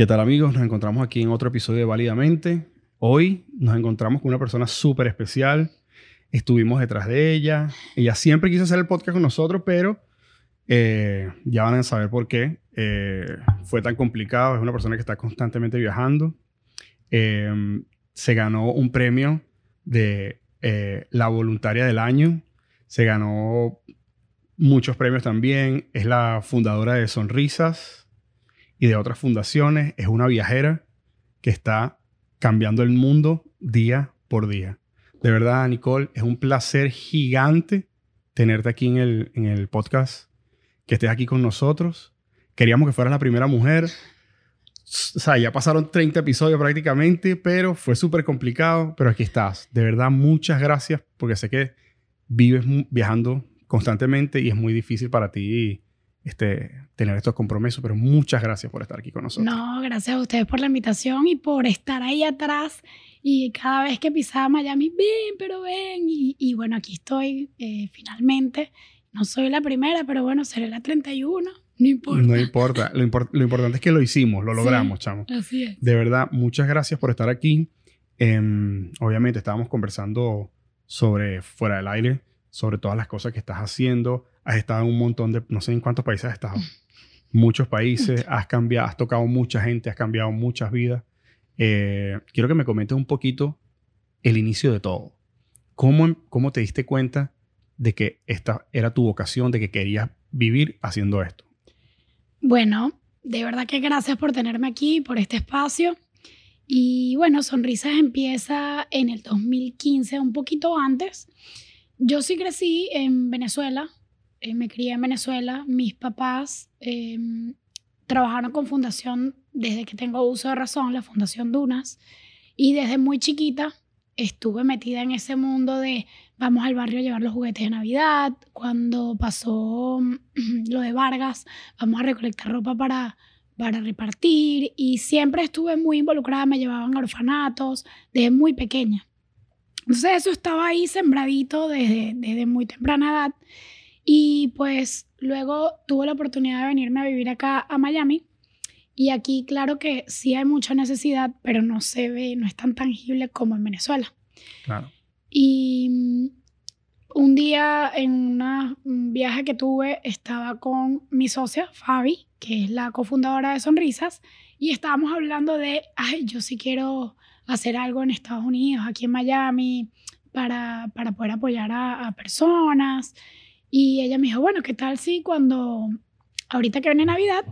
¿Qué tal amigos? Nos encontramos aquí en otro episodio de Válidamente. Hoy nos encontramos con una persona súper especial. Estuvimos detrás de ella. Ella siempre quiso hacer el podcast con nosotros, pero eh, ya van a saber por qué. Eh, fue tan complicado. Es una persona que está constantemente viajando. Eh, se ganó un premio de la voluntaria del año. Se ganó muchos premios también. Es la fundadora de Sonrisas y de otras fundaciones. Es una viajera que está cambiando el mundo día por día. De verdad, Nicole, es un placer gigante tenerte aquí en el, en el podcast, que estés aquí con nosotros. Queríamos que fueras la primera mujer. O sea, ya pasaron 30 episodios prácticamente, pero fue súper complicado, pero aquí estás. De verdad, muchas gracias, porque sé que vives viajando constantemente y es muy difícil para ti este, tener estos compromisos, pero muchas gracias por estar aquí con nosotros. No, gracias a ustedes por la invitación y por estar ahí atrás y cada vez que pisaba Miami, ven, pero ven, y, bueno, aquí estoy eh, finalmente. No soy la primera, pero bueno, seré la 31. No importa. No importa. Lo, importante es que lo hicimos, lo logramos, chamo. Así es. De verdad, muchas gracias por estar aquí. Em, obviamente estábamos conversando sobre fuera del aire, sobre todas las cosas que estás haciendo, has estado en un montón de, no sé en cuántos países has estado, muchos países, has cambiado, has tocado mucha gente, has cambiado muchas vidas. Eh, quiero que me comentes un poquito el inicio de todo. ¿Cómo, ¿Cómo te diste cuenta de que esta era tu vocación, de que querías vivir haciendo esto? Bueno, de verdad que gracias por tenerme aquí, por este espacio. Y bueno, Sonrisas empieza en el 2015, un poquito antes. Yo sí crecí en Venezuela, eh, me crié en Venezuela, mis papás em, trabajaron con fundación desde que tengo uso de razón, la Fundación Dunas, y desde muy chiquita estuve metida en ese mundo de vamos al barrio a llevar los juguetes de Navidad, cuando pasó lo de Vargas, vamos a recolectar ropa para, para repartir, y siempre estuve muy involucrada, me llevaban a orfanatos desde muy pequeña. Entonces eso estaba ahí sembradito desde, desde muy temprana edad. Y pues luego tuve la oportunidad de venirme a vivir acá a Miami. Y aquí, claro que sí hay mucha necesidad, pero no se ve, no es tan tangible como en Venezuela. Claro. Y mm, un día en un viaje que tuve, estaba con mi socia, Fabi, que es la cofundadora de Sonrisas, y estábamos hablando de, ay, yo sí quiero hacer algo en Estados Unidos, aquí en Miami, para, para poder apoyar a, a personas. Y ella me dijo, bueno, ¿qué tal si cuando, ahorita que viene Navidad,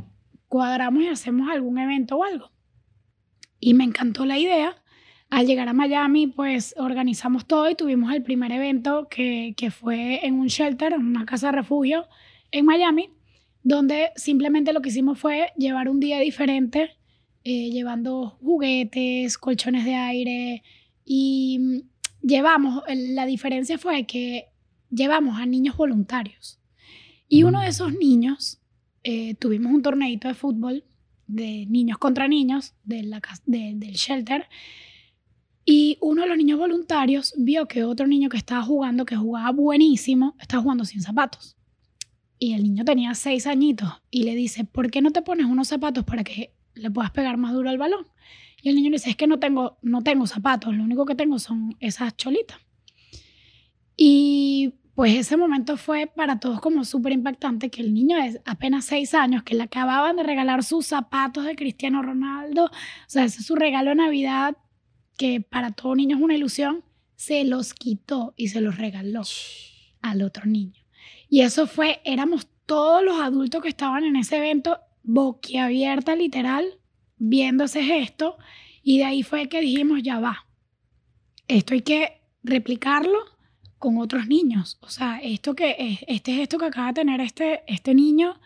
cuadramos y hacemos algún evento o algo? Y me encantó la idea. Al llegar a Miami, pues organizamos todo y tuvimos el primer evento que, que fue en un shelter, en una casa de refugio en Miami, donde simplemente lo que hicimos fue llevar un día diferente, eh, llevando juguetes, colchones de aire y llevamos, la diferencia fue que llevamos a niños voluntarios. Y uno de esos niños, eh, tuvimos un torneito de fútbol de niños contra niños de la, del shelter. Y uno de los niños voluntarios vio que otro niño que estaba jugando, que jugaba buenísimo, estaba jugando sin zapatos. Y el niño tenía seis añitos y le dice, ¿por qué no te pones unos zapatos para que le puedas pegar más duro al balón? Y el niño le dice, es que no tengo, no tengo zapatos, lo único que tengo son esas cholitas. Y pues ese momento fue para todos como súper impactante que el niño de apenas seis años, que le acababan de regalar sus zapatos de Cristiano Ronaldo, o sea, ese es su regalo de Navidad, que para todo niño es una ilusión, se los quitó y se los regaló al otro niño. Y eso fue, éramos todos los adultos que estaban en ese evento boquiabierta literal, viendo ese gesto, y de ahí fue que dijimos, ya va, esto hay que replicarlo con otros niños. O sea, esto que, este gesto que acaba de tener este, este niño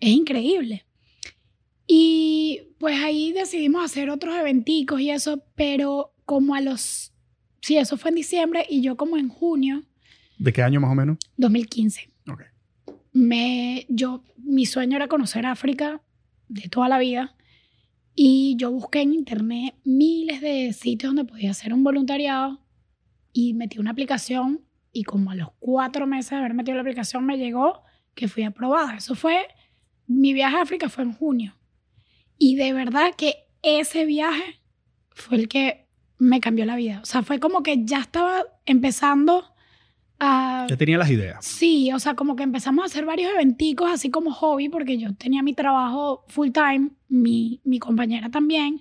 es increíble. Y pues ahí decidimos hacer otros eventicos y eso, pero como a los, sí, eso fue en diciembre y yo como en junio. ¿De qué año más o menos? 2015. Ok. Me, yo, mi sueño era conocer África de toda la vida y yo busqué en internet miles de sitios donde podía hacer un voluntariado y metí una aplicación y como a los cuatro meses de haber metido la aplicación me llegó que fui aprobada. Eso fue, mi viaje a África fue en junio. Y de verdad que ese viaje fue el que me cambió la vida. O sea, fue como que ya estaba empezando a... Ya tenía las ideas. Sí, o sea, como que empezamos a hacer varios eventicos así como hobby, porque yo tenía mi trabajo full time, mi, mi compañera también.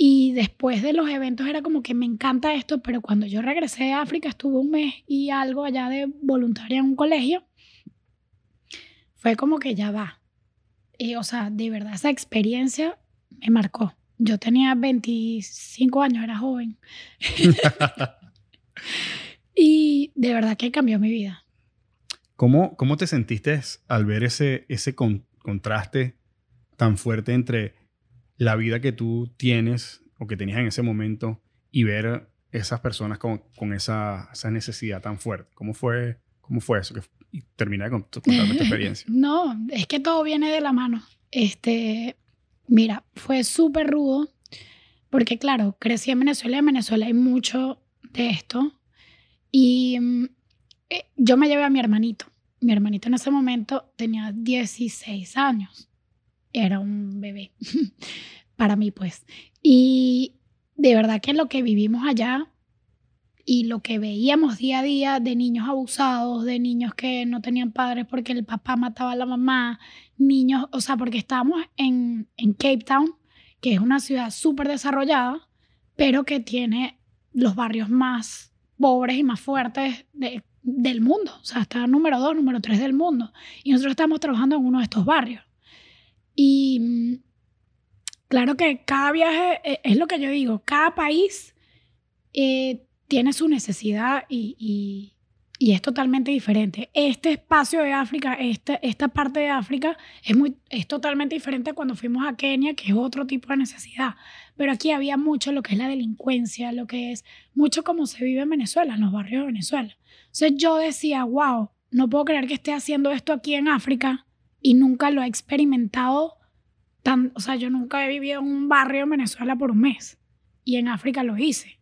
Y después de los eventos era como que me encanta esto, pero cuando yo regresé a África, estuve un mes y algo allá de voluntaria en un colegio, fue como que ya va. Y, o sea, de verdad esa experiencia me marcó. Yo tenía 25 años, era joven. y de verdad que cambió mi vida. ¿Cómo, cómo te sentiste al ver ese, ese contraste tan fuerte entre la vida que tú tienes o que tenías en ese momento y ver esas personas con, con esa, esa, necesidad tan fuerte? ¿Cómo fue, cómo fue eso? Que, y termina contarme tu experiencia. no, es que todo viene de la mano. Este, mira, fue súper rudo porque claro, crecí en Venezuela y en Venezuela hay mucho de esto. Y mm, eh, yo me llevé a mi hermanito. Mi hermanito en ese momento tenía 16 años. Era un bebé. Para mí, pues. Y de verdad que lo que vivimos allá y lo que veíamos día a día de niños abusados, de niños que no tenían padres porque el papá mataba a la mamá, niños, o sea, porque estábamos en, en Cape Town, que es una ciudad súper desarrollada, pero que tiene los barrios más pobres y más fuertes del mundo. O sea, está número dos, número tres del mundo. Y nosotros estamos trabajando en uno de estos barrios. Y mm, claro que cada viaje, eh, es lo que yo digo, cada país eh, tiene su necesidad y, es totalmente diferente. Este espacio de África, este, esta parte de África es, muy, es totalmente diferente cuando fuimos a Kenia, que es otro tipo de necesidad. Pero aquí había mucho lo que es la delincuencia, lo que es mucho como se vive en Venezuela, en los barrios de Venezuela. Entonces yo decía, wow, no puedo creer que esté haciendo esto aquí en África y nunca lo he experimentado tan, o sea, yo nunca he vivido en un barrio en Venezuela por un mes y en África lo hice.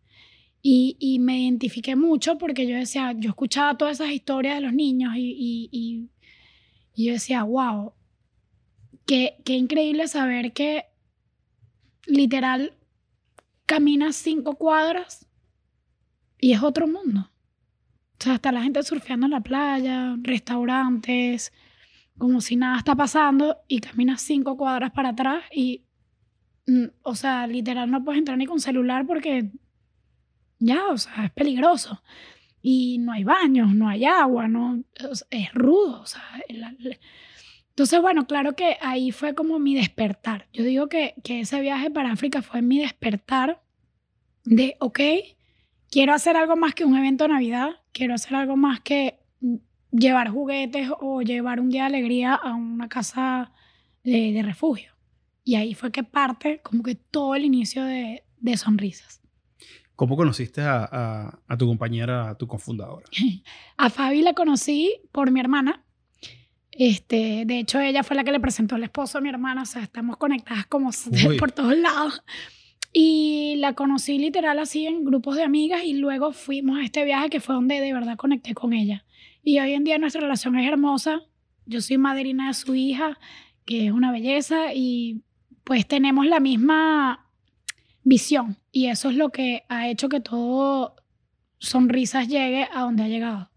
Y, me identifiqué mucho porque yo decía, yo escuchaba todas esas historias de los niños y, y, yo decía, wow, qué, qué increíble saber que literal caminas cinco cuadras y es otro mundo. O sea, está la gente surfeando en la playa, restaurantes, como si nada está pasando y caminas cinco cuadras para atrás y, mm, o sea, literal no puedes entrar ni con celular porque ya, o sea, es peligroso. Y no hay baños, no hay agua, no, es rudo, o sea, entonces, bueno, claro que ahí fue como mi despertar. Yo digo que, que ese viaje para África fue mi despertar de, ok, quiero hacer algo más que un evento de Navidad, quiero hacer algo más que llevar juguetes o llevar un día de alegría a una casa de, de refugio. Y ahí fue que parte como que todo el inicio de, de sonrisas. ¿Cómo conociste a, tu compañera, a tu cofundadora? A Fabi la conocí por mi hermana. Este, de hecho, ella fue la que le presentó al esposo a mi hermana. O sea, estamos conectadas como por todos lados. Y la conocí literal así en grupos de amigas y luego fuimos a este viaje que fue donde de verdad conecté con ella. Y hoy en día nuestra relación es hermosa. Yo soy madrina de su hija, que es una belleza, y pues tenemos la misma visión. Y eso es lo que ha hecho que todo Sonrisas llegue a donde ha llegado.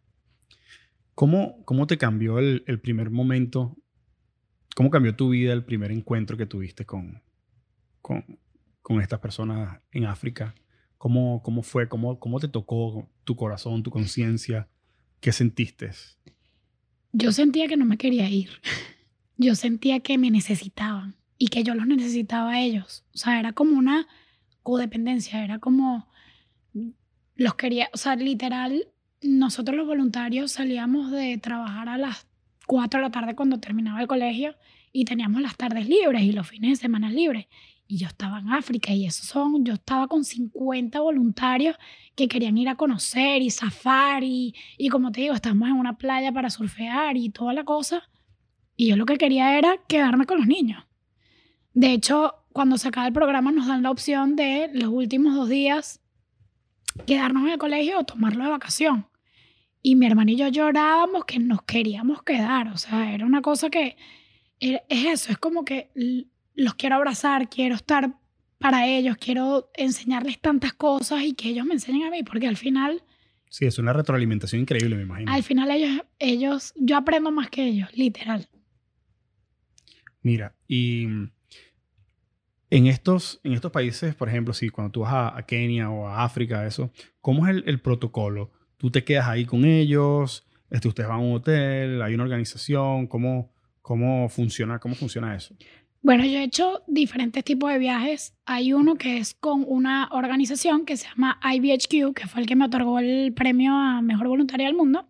¿Cómo, cómo te cambió el, el primer momento? ¿Cómo cambió tu vida el primer encuentro que tuviste con, con, con estas personas en África? ¿Cómo, cómo fue? ¿Cómo, ¿Cómo te tocó tu corazón, tu conciencia? ¿Qué sentiste? Yo sentía que no me quería ir. Yo sentía que me necesitaban y que yo los necesitaba a ellos. O sea, era como una codependencia, era como los quería, o sea, literal, nosotros los voluntarios salíamos de trabajar a las 4 de la tarde cuando terminaba el colegio y teníamos las tardes libres y los fines de semana libres. Y yo estaba en África y esos son, yo estaba con 50 voluntarios que querían ir a conocer y zafar y, y como te digo, estamos en una playa para surfear y toda la cosa. Y yo lo que quería era quedarme con los niños. De hecho, cuando se acaba el programa nos dan la opción de los últimos dos días quedarnos en el colegio o tomarlo de vacación. Y mi hermano y yo llorábamos que nos queríamos quedar. O sea, era una cosa que es eso, es como que los quiero abrazar, quiero estar para ellos, quiero enseñarles tantas cosas y que ellos me enseñen a mí, porque al final, Sí, es una retroalimentación increíble, me imagino. al final ellos, ellos, yo aprendo más que ellos, literal. Mira, y en estos, en estos países, por ejemplo, si cuando tú vas a, a Kenia o a África, eso, ¿cómo es el, el protocolo? ¿Tú te quedas ahí con ellos? Este, ¿Ustedes van a un hotel? ¿Hay una organización? ¿Cómo, cómo, funciona, ¿Cómo funciona eso? Bueno, yo he hecho diferentes tipos de viajes. Hay uno que es con una organización que se llama IBHQ, que fue el que me otorgó el premio a Mejor Voluntaria del Mundo.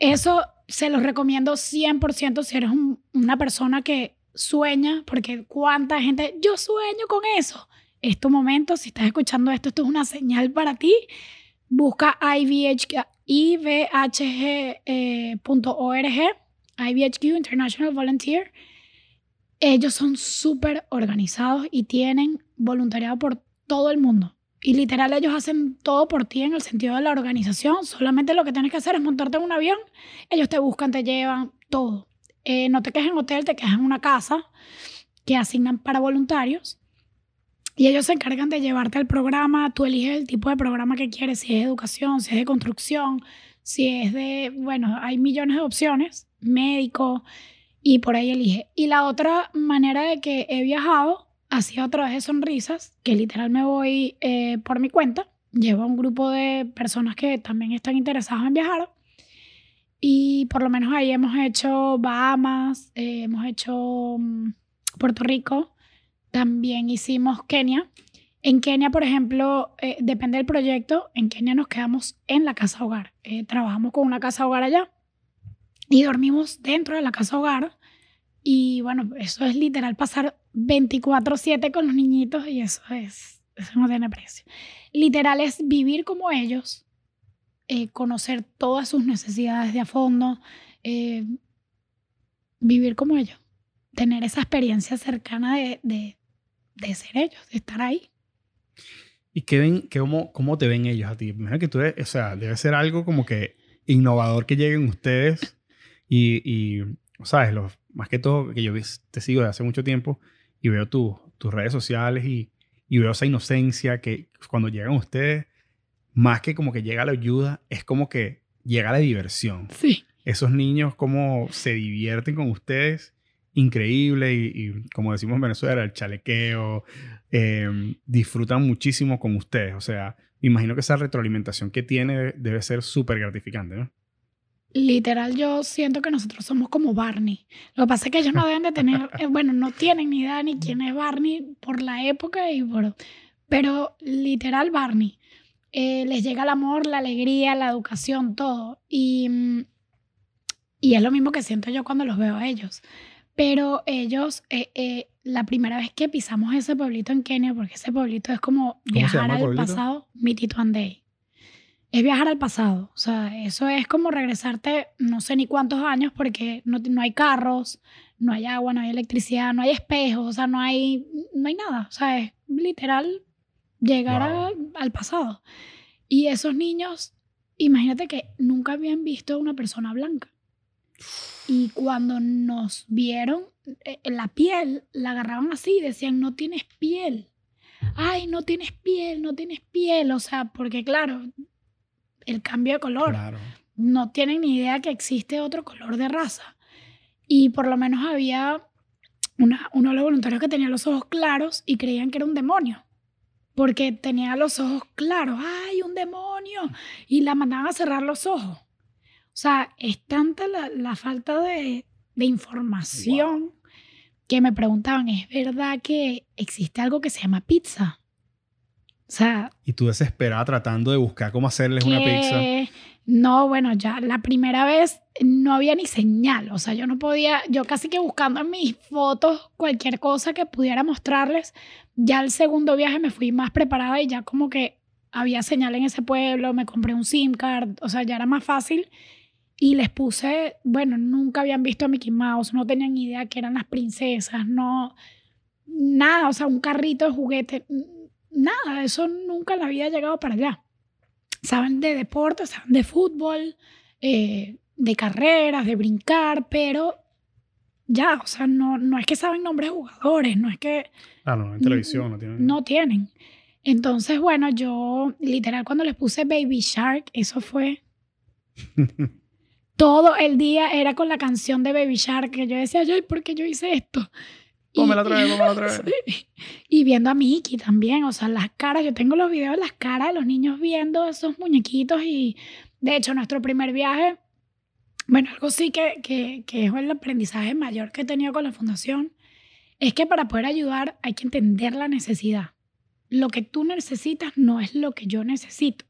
Eso se los recomiendo 100% si eres un- una persona que sueña, porque cuánta gente, yo sueño con eso. Es tu momento, si estás escuchando esto, esto es una señal para ti. Busca IBHQ, IBHG.org, IBHQ, International Volunteer. Ellos son súper organizados y tienen voluntariado por todo el mundo. Y literal ellos hacen todo por ti en el sentido de la organización. Solamente lo que tienes que hacer es montarte en un avión. Ellos te buscan, te llevan, todo. Eh, no te quedes en hotel, te quedas en una casa que asignan para voluntarios. Y ellos se encargan de llevarte al programa. Tú eliges el tipo de programa que quieres, si es educación, si es de construcción, si es de, bueno, hay millones de opciones, médico, y por ahí elige. Y la otra manera de que he viajado ha sido a través de sonrisas, que literal me voy eh, por mi cuenta. Llevo a un grupo de personas que también están interesadas en viajar. Y por lo menos ahí hemos hecho Bahamas, eh, hemos hecho mm, Puerto Rico, también hicimos Kenia. En Kenia, por ejemplo, eh, depende del proyecto, en Kenia nos quedamos en la casa hogar. Trabajamos con una casa hogar allá y dormimos dentro de la casa hogar. Y bueno, eso es literal pasar 24/7 con los niñitos y eso es, eso no tiene precio. Literal es vivir como ellos, eh, conocer todas sus necesidades de a fondo, eh, vivir como ellos, tener esa experiencia cercana de, de, de ser ellos, de estar ahí. ¿Y qué ven, qué, cómo, cómo te ven ellos a ti? Me imagino que tú, eres- o sea, debe ser algo como que innovador que lleguen ustedes y, y ¿sabes? Los, más que todo, que yo te sigo desde hace mucho tiempo y veo tu- tus redes sociales y, y veo esa inocencia que cuando llegan ustedes, más que como que llega la ayuda, es como que llega la diversión. Sí. Esos niños como se divierten con ustedes, increíble y, y como decimos en Venezuela, el chalequeo, eh, disfrutan muchísimo con ustedes. O sea, me imagino que esa retroalimentación que tiene debe ser súper gratificante, ¿no? Literal, yo siento que nosotros somos como Barney. Lo que pasa es que ellos no deben de tener, eh, bueno, no tienen ni idea ni quién es Barney por la época y por... Pero literal Barney. Eh, les llega el amor, la alegría, la educación, todo. Y, y es lo mismo que siento yo cuando los veo a ellos. Pero ellos, eh, eh, la primera vez que pisamos ese pueblito en Kenia, porque ese pueblito es como viajar al pasado, Mitituandei es viajar al pasado. O sea, eso es como regresarte no sé ni cuántos años porque no, no hay carros, no hay agua, no hay electricidad, no hay espejos, o sea, no hay, no hay nada. O sea, es literal llegar a- al pasado. Y esos niños, imagínate que nunca habían visto a una persona blanca. Y cuando nos vieron, eh, la piel la agarraban así y decían, no tienes piel. Ay, no tienes piel, no tienes piel. O sea, porque claro, el cambio de color. Claro. No tienen ni idea que existe otro color de raza. Y por lo menos había una, uno de los voluntarios que tenía los ojos claros y creían que era un demonio. Porque tenía los ojos claros. ¡Ay, un demonio! Y la mandaban a cerrar los ojos. O sea, es tanta la, la falta de, de información que me preguntaban, ¿es verdad que existe algo que se llama pizza? O sea, Y tú desesperada tratando de buscar cómo hacerles una pizza. no, bueno, ya la primera vez no había ni señal, o sea, yo no podía, yo casi que buscando en mis fotos cualquier cosa que pudiera mostrarles, ya el segundo viaje me fui más preparada y ya como que había señal en ese pueblo, me compré un SIM card, o sea, ya era más fácil y les puse, bueno, nunca habían visto a Mickey Mouse, no tenían idea que eran las princesas, no, nada, o sea, un carrito de juguete, nada, eso nunca le había llegado para allá saben de deportes, saben de fútbol, eh, de carreras, de brincar, pero ya, o sea, no, no es que saben nombres de jugadores, no es que... Claro, no en televisión no tienen. No tienen. Entonces, bueno, yo literal cuando les puse Baby Shark, eso fue... Todo el día era con la canción de Baby Shark que yo decía, ay, ¿por qué yo hice esto? Pómela otra vez, pómela otra vez. Sí. Y viendo a Mickey también, o sea, las caras, yo tengo los videos de las caras de los niños viendo esos muñequitos y de hecho nuestro primer viaje, bueno, algo sí que, que, que es el aprendizaje mayor que he tenido con la fundación, es que para poder ayudar hay que entender la necesidad. Lo que tú necesitas no es lo que yo necesito.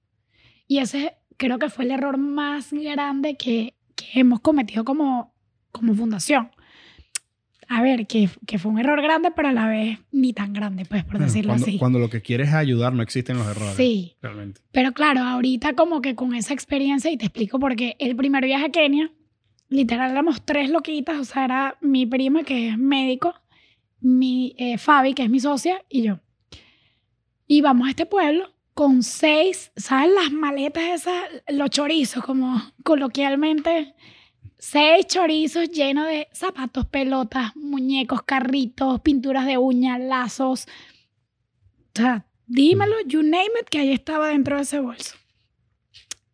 Y ese creo que fue el error más grande que, que hemos cometido como, como fundación a ver, que, que, fue un error grande, pero a la vez ni tan grande, pues, por decirlo cuando, así. Cuando lo que quieres es ayudar, no existen los errores. Sí. Realmente. Pero claro, ahorita como que con esa experiencia, y te explico por qué, el primer viaje a Kenia, literal éramos tres loquitas, o sea, era mi prima, que es médico, mi eh, Fabi, que es mi socia, y yo. Y vamos a este pueblo con seis, ¿sabes? Las maletas esas, los chorizos, como coloquialmente seis chorizos llenos de zapatos, pelotas, muñecos, carritos, pinturas de uñas, lazos. O sea, dímelo, you name it, que ahí estaba dentro de ese bolso.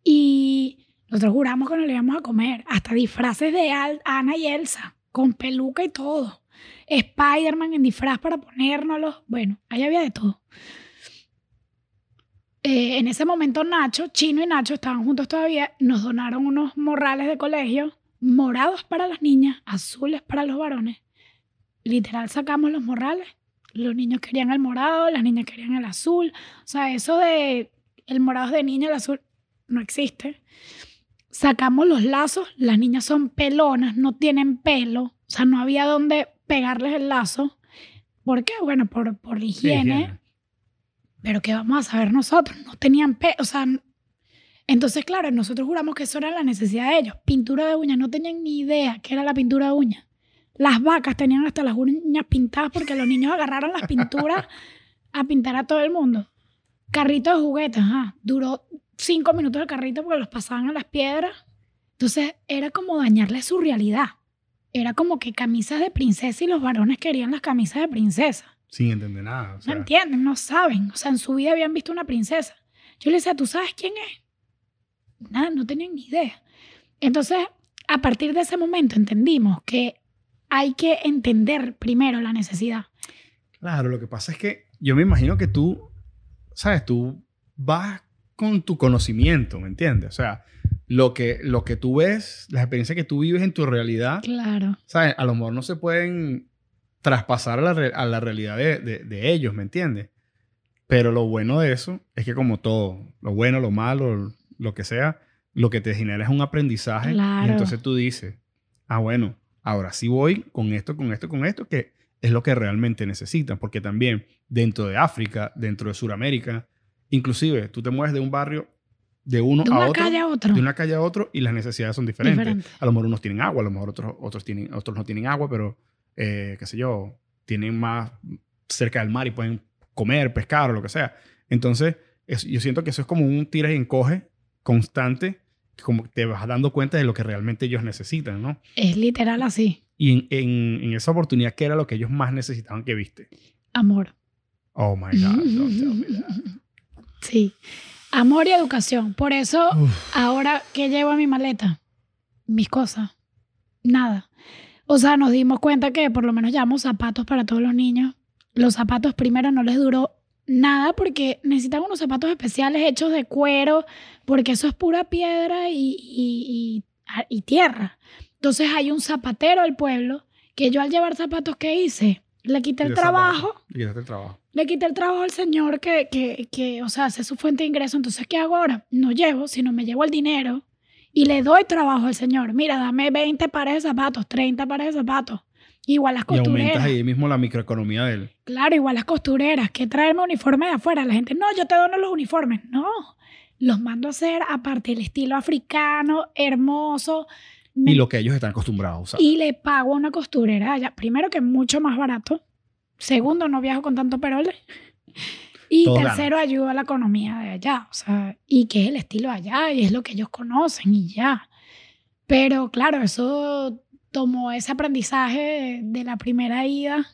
Y nosotros juramos que nos lo íbamos a comer. Hasta disfraces de Al Ana y Elsa, con peluca y todo. Spider-Man en disfraz para ponérnoslo. Bueno, ahí había de todo. Eh, en ese momento Nacho, Chino y Nacho estaban juntos todavía, nos donaron unos morrales de colegio morados para las niñas, azules para los varones. Literal sacamos los morrales. Los niños querían el morado, las niñas querían el azul. O sea, eso de el morado es de niña, el azul no existe. Sacamos los lazos, las niñas son pelonas, no tienen pelo. O sea, no había dónde pegarles el lazo. ¿Por qué? Bueno, por, por higiene. Sí, higiene. Pero ¿qué vamos a saber nosotros? No tenían pelo. O sea, entonces, claro, nosotros juramos que eso era la necesidad de ellos. Pintura de uñas, no tenían ni idea qué era la pintura de uñas. Las vacas tenían hasta las uñas pintadas porque los niños agarraron las pinturas a pintar a todo el mundo. Carrito de juguetes, ajá. Duró cinco minutos el carrito porque los pasaban a las piedras. Entonces, era como dañarle su realidad. Era como que camisas de princesa y los varones querían las camisas de princesa. Sin entender nada. O sea, No entienden, no saben. O sea, en su vida habían visto una princesa. Yo le decía, ¿tú sabes quién es? Nada, no tenían ni idea. Entonces, a partir de ese momento entendimos que hay que entender primero la necesidad. Claro, lo que pasa es que yo me imagino que tú, sabes, tú vas con tu conocimiento, ¿me entiendes? O sea, lo que, lo que tú ves, las experiencias que tú vives en tu realidad, Claro. ¿sabes? A lo mejor no se pueden traspasar a la, a la realidad de, de- de ellos, ¿me entiendes? Pero lo bueno de eso es que como todo, lo bueno, lo malo, lo que sea, lo que te genera es un aprendizaje. Claro. Y entonces tú dices, ah, bueno, ahora sí voy con esto, con esto, con esto, que es lo que realmente necesitan. Porque también dentro de África, dentro de Sudamérica, inclusive tú te mueves de un barrio de uno De a una otro, calle a otro. de una calle a otro y las necesidades son diferentes. Diferente. A lo mejor unos tienen agua, a lo mejor otros, otros, tienen, otros no tienen agua, pero, eh, qué sé yo, tienen más cerca del mar y pueden comer, pescar o lo que sea. Entonces, es- yo siento que eso es como un tira y encoge constante, como que te vas dando cuenta de lo que realmente ellos necesitan, ¿no? Es literal así. Y en, en- en esa oportunidad, ¿qué era lo que ellos más necesitaban que viste? Amor. Oh my God, don't tell me that. Sí. Amor y educación. Por eso, Uf. ahora, ¿qué llevo en mi maleta? Mis cosas. Nada. O sea, nos dimos cuenta que por lo menos llevamos zapatos para todos los niños. Los zapatos primero no les duró nada porque necesitan unos zapatos especiales hechos de cuero, porque eso es pura piedra y, y- y- y tierra. Entonces hay un zapatero del pueblo que yo al llevar zapatos, ¿qué hice? Le quité el trabajo. Y quitaste el trabajo. le quité el trabajo al señor que, que, que, o sea, hace su fuente de ingreso. Entonces, ¿qué hago ahora? No llevo, sino me llevo el dinero y le doy trabajo al señor. Mira, dame 20 pares de zapatos, 30 pares de zapatos. Igual las Y aumentas costureras. ahí mismo la microeconomía de él. Claro, igual las costureras. que traerme uniformes de afuera? La gente, no, yo te dono los uniformes. No, los mando a hacer aparte el estilo africano, hermoso. Me- Y lo que ellos están acostumbrados a y le pago a una costurera allá. Primero que es mucho más barato. Segundo, no viajo con tanto perole. Y tercero, ayudo a la economía de allá. O sea, y que es el estilo allá y es lo que ellos conocen y ya. Pero claro, eso tomó ese aprendizaje de, de la primera ida,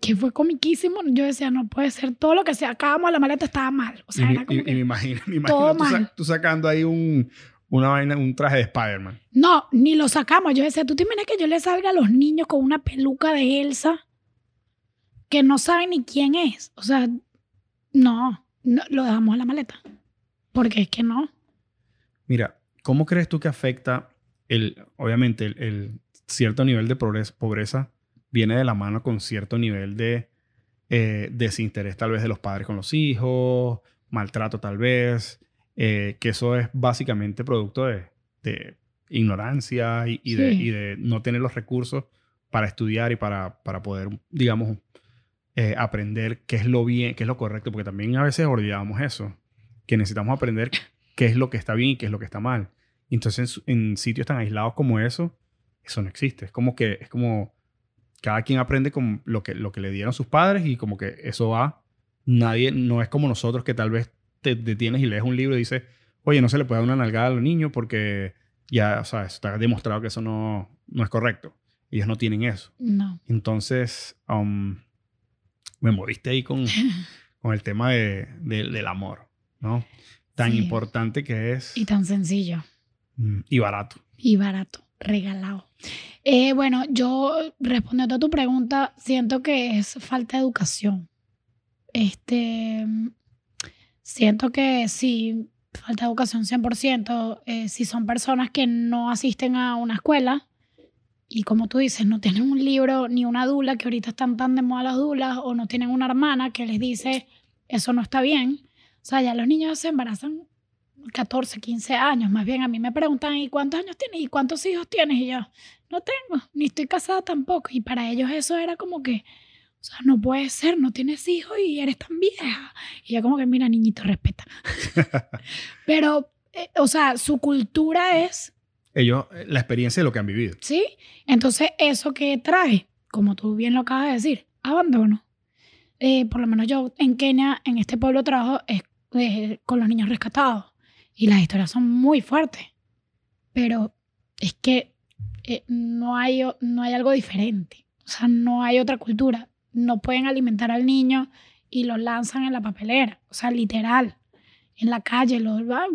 que fue comiquísimo. Yo decía, no puede ser, todo lo que sacábamos la maleta estaba mal. O Y, sea, me- era como y- que- y me imagino, me todo imagino tú, sa- mal. tú sacando ahí un, una vaina, un traje de Spider-Man. No, ni lo sacamos. Yo decía, ¿tú te imaginas que yo le salga a los niños con una peluca de Elsa que no saben ni quién es? O sea, no, no lo dejamos en la maleta. Porque es que no. Mira, ¿cómo crees tú que afecta el, obviamente, el, el cierto nivel de pobreza viene de la mano con cierto nivel de eh, desinterés tal vez de los padres con los hijos, maltrato tal vez, eh, que eso es básicamente producto de, de ignorancia y, y de, Sí. y de no tener los recursos para estudiar y para, para poder, digamos, eh, aprender qué es lo bien, qué es lo correcto, porque también a veces olvidamos eso, que necesitamos aprender qué es lo que está bien y qué es lo que está mal. Entonces, en sitios tan aislados como eso, eso no existe. Es como que, es como, cada quien aprende con lo que, lo que le dieron sus padres y como que eso va, nadie, no es como nosotros que tal vez te detienes y lees un libro y dices, oye, no se le puede dar una nalgada a los niños porque ya, o sea, está demostrado que eso no, no es correcto. Ellos no tienen eso. No. Entonces, um, me moviste ahí con, con el tema de, de- del amor, ¿no? Tan Sí. importante que es Y tan sencillo. mm, y barato. y barato, regalado. Eh, bueno, yo respondiendo a tu pregunta, siento que es falta de educación. Este, siento que sí, falta de educación 100%. eh, si son personas que no asisten a una escuela y como tú dices, no tienen un libro ni una dula, que ahorita están tan de moda las dulas, o no tienen una hermana que les dice, eso no está bien. O sea, ya los niños se embarazan 14, 15 años. Más bien a mí me preguntan, ¿y cuántos años tienes? ¿Y cuántos hijos tienes? Y yo, no tengo, ni estoy casada tampoco. Y para ellos eso era como que, o sea, no puede ser, no tienes hijos y eres tan vieja. Y yo como que, mira, niñito, respeta. Pero, eh, o sea, su cultura es, Ellos, eh, la experiencia de lo que han vivido. ¿sí? Entonces, ¿eso que trae? Como tú bien lo acabas de decir, abandono. Eh, por lo menos yo en Kenia, en este pueblo trabajo es, eh, con los niños rescatados. Y las historias son muy fuertes. Pero es que eh, no, hay, no hay algo diferente. O sea, no hay otra cultura. No pueden alimentar al niño y lo lanzan en la papelera. O sea, literal. En la calle. Lo, ah,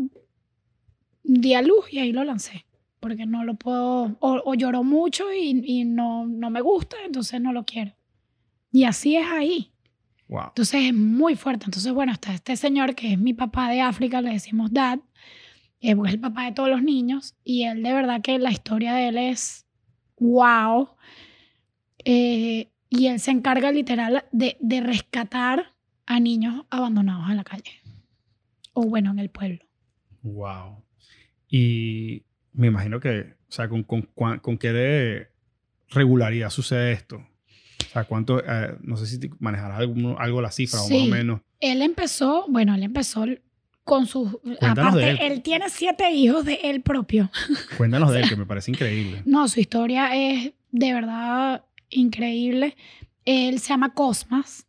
di a luz y ahí lo lancé. Porque no lo puedo. O, o lloró mucho y, y no, no me gusta, entonces no lo quiero. Y así es ahí. Wow. Entonces es muy fuerte. Entonces, bueno, está este señor que es mi papá de África, le decimos dad, eh, porque es el papá de todos los niños. Y él, de verdad, que la historia de él es wow. Eh, y él se encarga literal de, de rescatar a niños abandonados en la calle. O bueno, en el pueblo. Wow. Y me imagino que, o sea, con, con, con qué de regularidad sucede esto. O sea, cuánto, eh, no sé si manejarás algo, algo la cifra o más Sí. o menos. Él empezó, bueno, él empezó con sus... Cuéntanos Aparte, de él. él tiene siete hijos de él propio. Cuéntanos de él, que me parece increíble. No, su historia es de verdad increíble. Él se llama Cosmas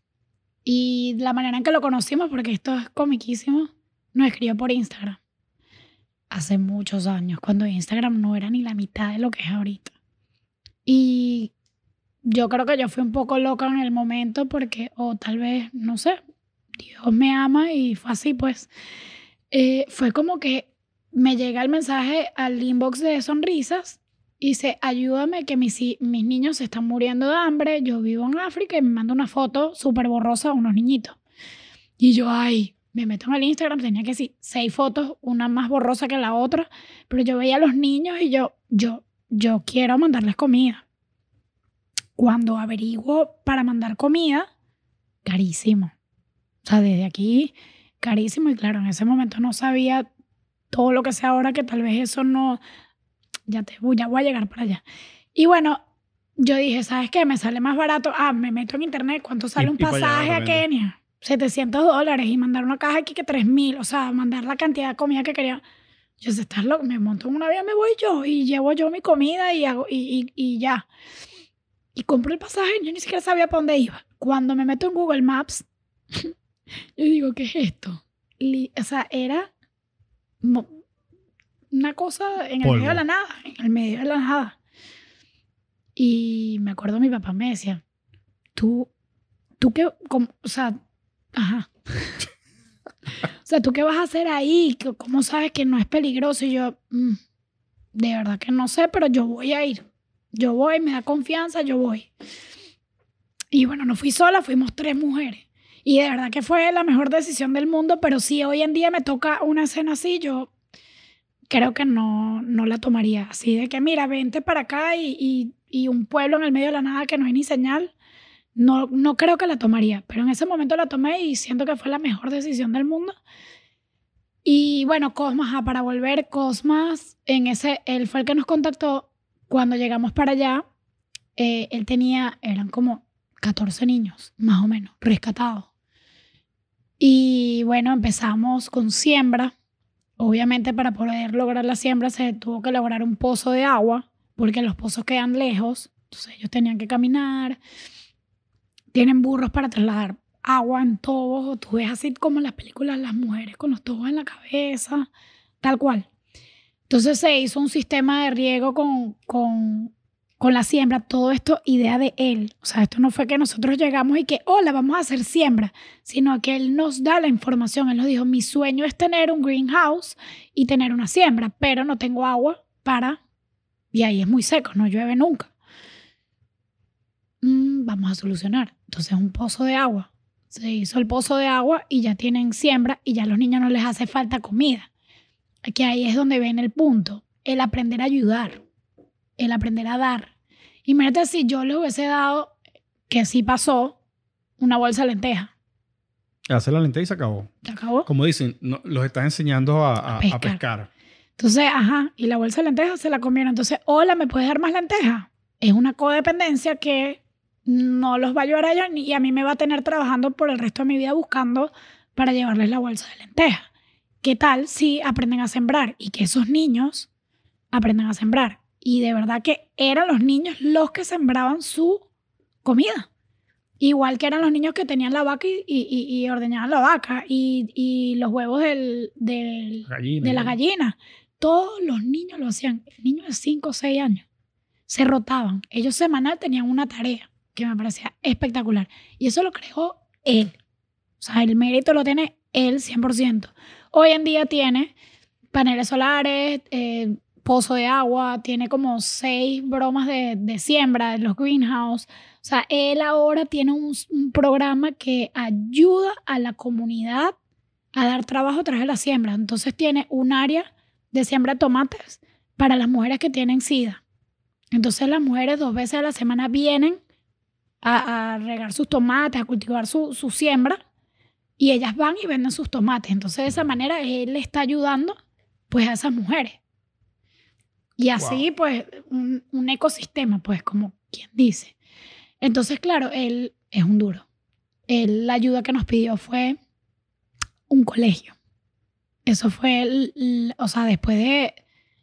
y la manera en que lo conocimos, porque esto es comiquísimo, nos escribió por Instagram. Hace muchos años, cuando Instagram no era ni la mitad de lo que es ahorita. Y yo creo que yo fui un poco loca en el momento porque, o tal vez, no sé, Dios me ama y fue así, pues. Eh, fue como que me llega el mensaje al inbox de sonrisas y dice, ayúdame que mis, mis niños se están muriendo de hambre, yo vivo en África y me manda una foto súper borrosa de unos niñitos. Y yo, ay, me meto en el Instagram, tenía que decir seis fotos, una más borrosa que la otra, pero yo veía a los niños y yo, yo, yo quiero mandarles comida. Cuando averiguo para mandar comida, carísimo. O sea, desde aquí, carísimo. Y claro, en ese momento no sabía todo lo que sé ahora, que tal vez eso no, ya te voy, ya voy a llegar para allá. Y bueno, yo dije, ¿sabes qué? Me sale más barato. Ah, me meto en internet. ¿Cuánto sale un pasaje a. Kenia? 700 dólares y mandar una caja aquí que 3000. O sea, mandar la cantidad de comida que quería. Yo sé, estás loco. Me monto en un avión, me voy yo y llevo yo mi comida y, hago, y, y, y ya. Y compro el pasaje. Yo ni siquiera sabía para dónde iba. Cuando me meto en Google Maps, yo digo, ¿qué es esto? Li- o sea, era una cosa en el medio de la nada, en el medio de la nada. Y me acuerdo mi papá me decía, tú, tú qué, cómo- o sea, ajá. o sea, ¿tú qué vas a hacer ahí? ¿Cómo- ¿Cómo sabes que no es peligroso? Y yo, "Mm, de verdad que no sé, pero yo voy a ir. Yo voy, me da confianza, yo voy. Y bueno, no fui sola, fuimos tres mujeres. Y de verdad que fue la mejor decisión del mundo, pero si hoy en día me toca una escena así, yo creo que no, no la tomaría. Así de que, mira, vente para acá y, y- y un pueblo en el medio de la nada que no hay ni señal, no, no creo que la tomaría. Pero en ese momento la tomé y siento que fue la mejor decisión del mundo. Y bueno, Cosmas, ah, para volver, Cosmas, en ese, él fue el que nos contactó cuando llegamos para allá. eh, él tenía, eran como 14 niños, más o menos, rescatados. Y bueno, empezamos con siembra. Obviamente para poder lograr la siembra se tuvo que lograr un pozo de agua, porque los pozos quedan lejos. Entonces ellos tenían que caminar. Tienen burros para trasladar agua en tobos. Tú ves así como en las películas las mujeres con los tobos en la cabeza, tal cual. Entonces se hizo un sistema de riego con, con, con la siembra. Todo esto idea de él. O sea, esto no fue que nosotros llegamos y que, hola, vamos a hacer siembra, sino que él nos da la información. Él nos dijo, mi sueño es tener un greenhouse y tener una siembra, pero no tengo agua para... Y ahí es muy seco, no llueve nunca. Mm, vamos a solucionar. Entonces un pozo de agua. Se hizo el pozo de agua y ya tienen siembra y ya a los niños no les hace falta comida. Que ahí es donde ven el punto. El aprender a ayudar. El aprender a dar. Imagínate si yo les hubiese dado, que sí pasó, una bolsa de lenteja. Hace la lenteja y se acabó. ¿Se acabó? Como dicen, no- los estás enseñando a, a- a pescar. pescar. Entonces, ajá, y la bolsa de lentejas se la comieron. Entonces, hola, ¿me puedes dar más lentejas? Es una codependencia que no los va a ayudar a ellos ni- y a mí me va a tener trabajando por el resto de mi vida buscando para llevarles la bolsa de lentejas. ¿Qué tal si aprenden a sembrar y que esos niños aprendan a sembrar? Y de verdad que eran los niños los que sembraban su comida. Igual que eran los niños que tenían la vaca y, y- y- ordeñaban la vaca y, y los huevos del, del, Gallina. de las gallinas. Todos los niños lo hacían. Niños de 5 o 6 años. Se rotaban. Ellos semanal tenían una tarea que me parecía espectacular. Y eso lo creó él. O sea, el mérito lo tiene él 100%. Hoy en día tiene paneles solares, eh, pozo de agua, tiene como seis bromas de, de siembra en los greenhouse. O sea, él ahora tiene un, programa que ayuda a la comunidad a dar trabajo a través de la siembra. Entonces tiene un área de siembra de tomates para las mujeres que tienen SIDA. Entonces las mujeres dos veces a la semana vienen a, a regar sus tomates, a cultivar su, su siembra y ellas van y venden sus tomates. Entonces de esa manera él le está ayudando pues a esas mujeres. Y así pues un, un ecosistema pues como quien dice. Entonces claro, él es un duro. Él, la ayuda que nos pidió fue un colegio. Eso fue, el- el- o sea, después de